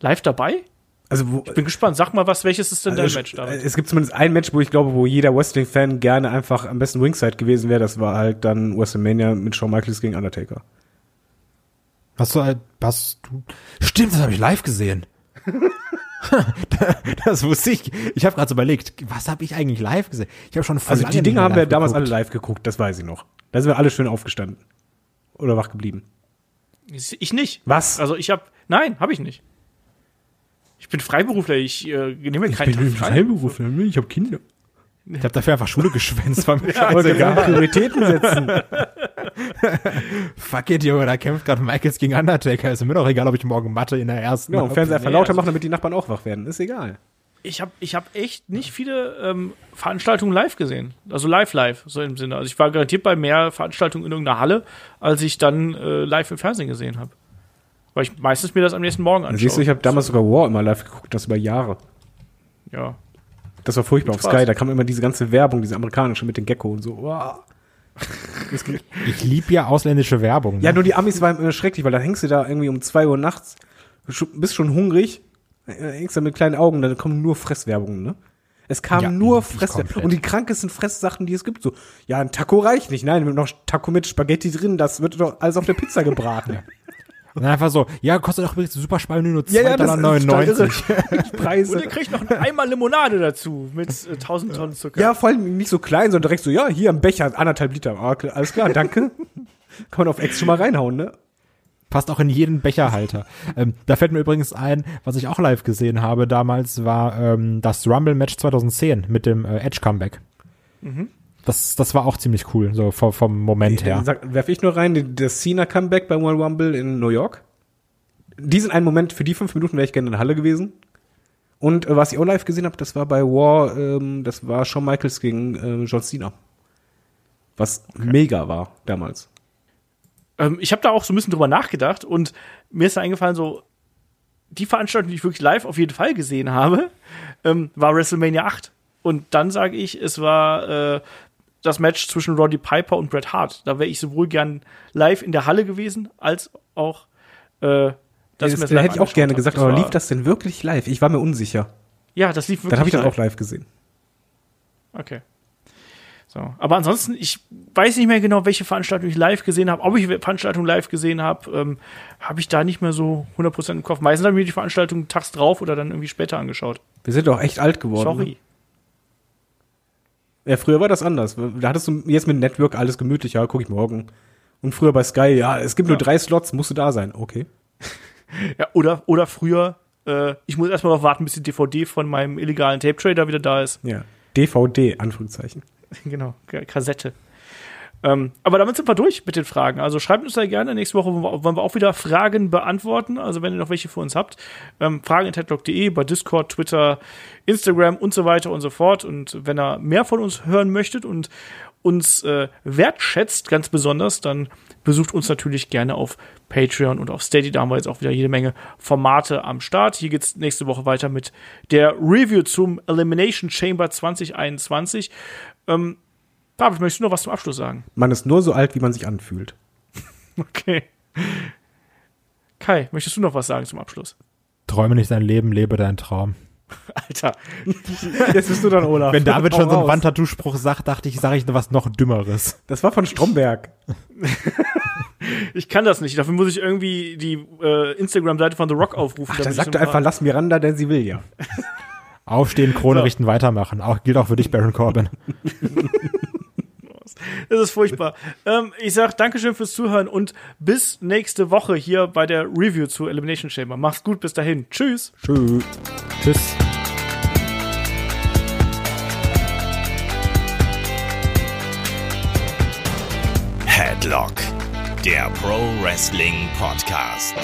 Live dabei? Also wo, Ich bin gespannt. Sag mal, was, welches ist denn dein Also, Match da? Es gibt zumindest ein Match, wo ich glaube, wo jeder Wrestling-Fan gerne einfach am besten Ringside gewesen wäre. Das war halt dann WrestleMania mit Shawn Michaels gegen Undertaker. Was so, was du, stimmt, das habe ich live gesehen. das wusste ich. Ich habe gerade so überlegt, was habe ich eigentlich live gesehen? Ich habe schon Also die Dinge haben wir damals geguckt. alle live geguckt, das weiß ich noch. Da sind wir alle schön aufgestanden. Oder wach geblieben. Ich nicht. Was? Also ich habe, nein, habe ich nicht. Ich bin Freiberufler. Ich äh, nehme keinen Tag frei. Freiberufler, ich habe Kinder. Ich habe dafür einfach Schule geschwänzt. War mir Ich wollte scheißegal. gar Prioritäten setzen. Fuck it, Junge, da kämpft gerade Michaels gegen Undertaker. Ist mir doch egal, ob ich morgen Mathe in der ersten Ja, und. Fernseher einfach Nee, lauter also- machen, damit die Nachbarn auch wach werden. Ist egal. Ich habe ich hab echt nicht viele ähm, Veranstaltungen live gesehen. Also live, live, so im Sinne. Also ich war garantiert bei mehr Veranstaltungen in irgendeiner Halle, als ich dann äh, live im Fernsehen gesehen habe. Weil ich meistens mir das am nächsten Morgen anschaue. Siehst du, ich habe damals sogar War immer live geguckt, das über Jahre. Ja. Das war furchtbar auf. Sky, da kam immer diese ganze Werbung, diese amerikanische mit den Gecko und so. Wow. Ich lieb ja ausländische Werbung. Ne? Ja, nur die Amis waren immer schrecklich, weil dann hängst du da irgendwie um zwei Uhr nachts, bist schon hungrig, äh, hängst da mit kleinen Augen, dann kommen nur Fresswerbungen, ne? Es kam Ja, nur ich- ich Fresswerbung. komplett. Und die krankesten Fresssachen, die es gibt, so, ja, ein Taco reicht nicht. Nein, wir haben noch Taco mit Spaghetti drin, das wird doch alles auf der Pizza gebraten. Und einfach so, ja, kostet doch übrigens super Spannend nur Ja, ja, das 2,99 ist total irre. Die Preise. Und ihr kriegt noch Eimer Limonade dazu mit äh, 1000 Tonnen Zucker. Ja, vor allem nicht so klein, sondern direkt so, ja, hier ein Becher, anderthalb Liter. Ah, alles klar, danke. Kann man auf Ex schon mal reinhauen, ne? Passt auch in jeden Becherhalter. ähm, da fällt mir übrigens ein, was ich auch live gesehen habe damals, war ähm, das Rumble-Match 2010 mit dem äh, Edge-Comeback. Mhm. Das, das war auch ziemlich cool, so vom, vom Moment her. Sag, werf ich nur rein, das Cena-Comeback beim World Rumble in New York. Diesen einen Moment, für die fünf Minuten wäre ich gerne in der Halle gewesen. Und äh, was ich auch live gesehen habe, das war bei War, ähm, das war Shawn Michaels gegen äh, John Cena. Was mega war damals. Ähm, ich habe da auch so ein bisschen drüber nachgedacht und mir ist da eingefallen, so die Veranstaltung, die ich wirklich live auf jeden Fall gesehen habe, ähm, war WrestleMania 8. Und dann sage ich, es war äh, das Match zwischen Roddy Piper und Bret Hart. Da wäre ich sowohl gern live in der Halle gewesen, als auch äh, Das, mir das hätte ich auch gerne gesagt, Das aber lief das denn wirklich live? Ich war mir unsicher. Ja, das lief wirklich Dann habe ich das live. auch live gesehen. Okay. So. Aber ansonsten, ich weiß nicht mehr genau, welche Veranstaltung ich live gesehen habe. Ob ich Veranstaltungen live gesehen habe, ähm, habe ich da nicht mehr so 100% im Kopf. Meistens habe ich mir die Veranstaltung tags drauf oder dann irgendwie später angeschaut. Wir sind doch echt alt geworden. Sorry. Ne? Ja, früher war das anders. Da hattest du jetzt mit Network alles gemütlicher, guck ich morgen. Und früher bei Sky, ja, es gibt nur Ja. drei Slots, musst du da sein. Okay. Ja, oder, oder früher, äh, ich muss erstmal noch warten, bis die DVD von meinem illegalen Tape-Trader wieder da ist. Ja. DVD, Anführungszeichen. genau, K- Kassette. Ähm, aber damit sind wir durch mit den Fragen. Also schreibt uns da gerne. Nächste Woche wollen wir, auch wieder Fragen beantworten. Also wenn ihr noch welche für uns habt, ähm, fragen.headlock.de, bei Discord, Twitter, Instagram und so weiter und so fort. Und wenn ihr mehr von uns hören möchtet und uns äh, wertschätzt, ganz besonders, dann besucht uns natürlich gerne auf Patreon und auf Steady. Da haben wir jetzt auch wieder jede Menge Formate am Start. Hier geht's nächste Woche weiter mit der Review zum Elimination Chamber 2021. Ähm, David, möchtest du noch was zum Abschluss sagen? Man ist nur so alt, wie man sich anfühlt. Okay. Kai, möchtest du noch was sagen zum Abschluss? Träume nicht dein Leben, lebe deinen Traum. Alter, Jetzt bist du dann Olaf. Wenn David schon so einen. Wandtattoo-Spruch sagt, dachte ich, sage ich noch was noch Dümmeres. Das war von Stromberg. ich kann das nicht. Dafür muss ich irgendwie die äh, Instagram-Seite von The Rock aufrufen. Ach, da damit sagt er einfach, lass Miranda, denn sie will ja. Aufstehen, Krone So. richten, weitermachen. Auch, gilt auch für dich, Baron Corbin. Das ist furchtbar. ähm, ich sag Dankeschön fürs Zuhören und bis nächste Woche hier bei der Review zu Elimination Chamber. Macht's gut, bis dahin. Tschüss. Tschüss. Tschüss. Headlock, der Pro Wrestling Podcast.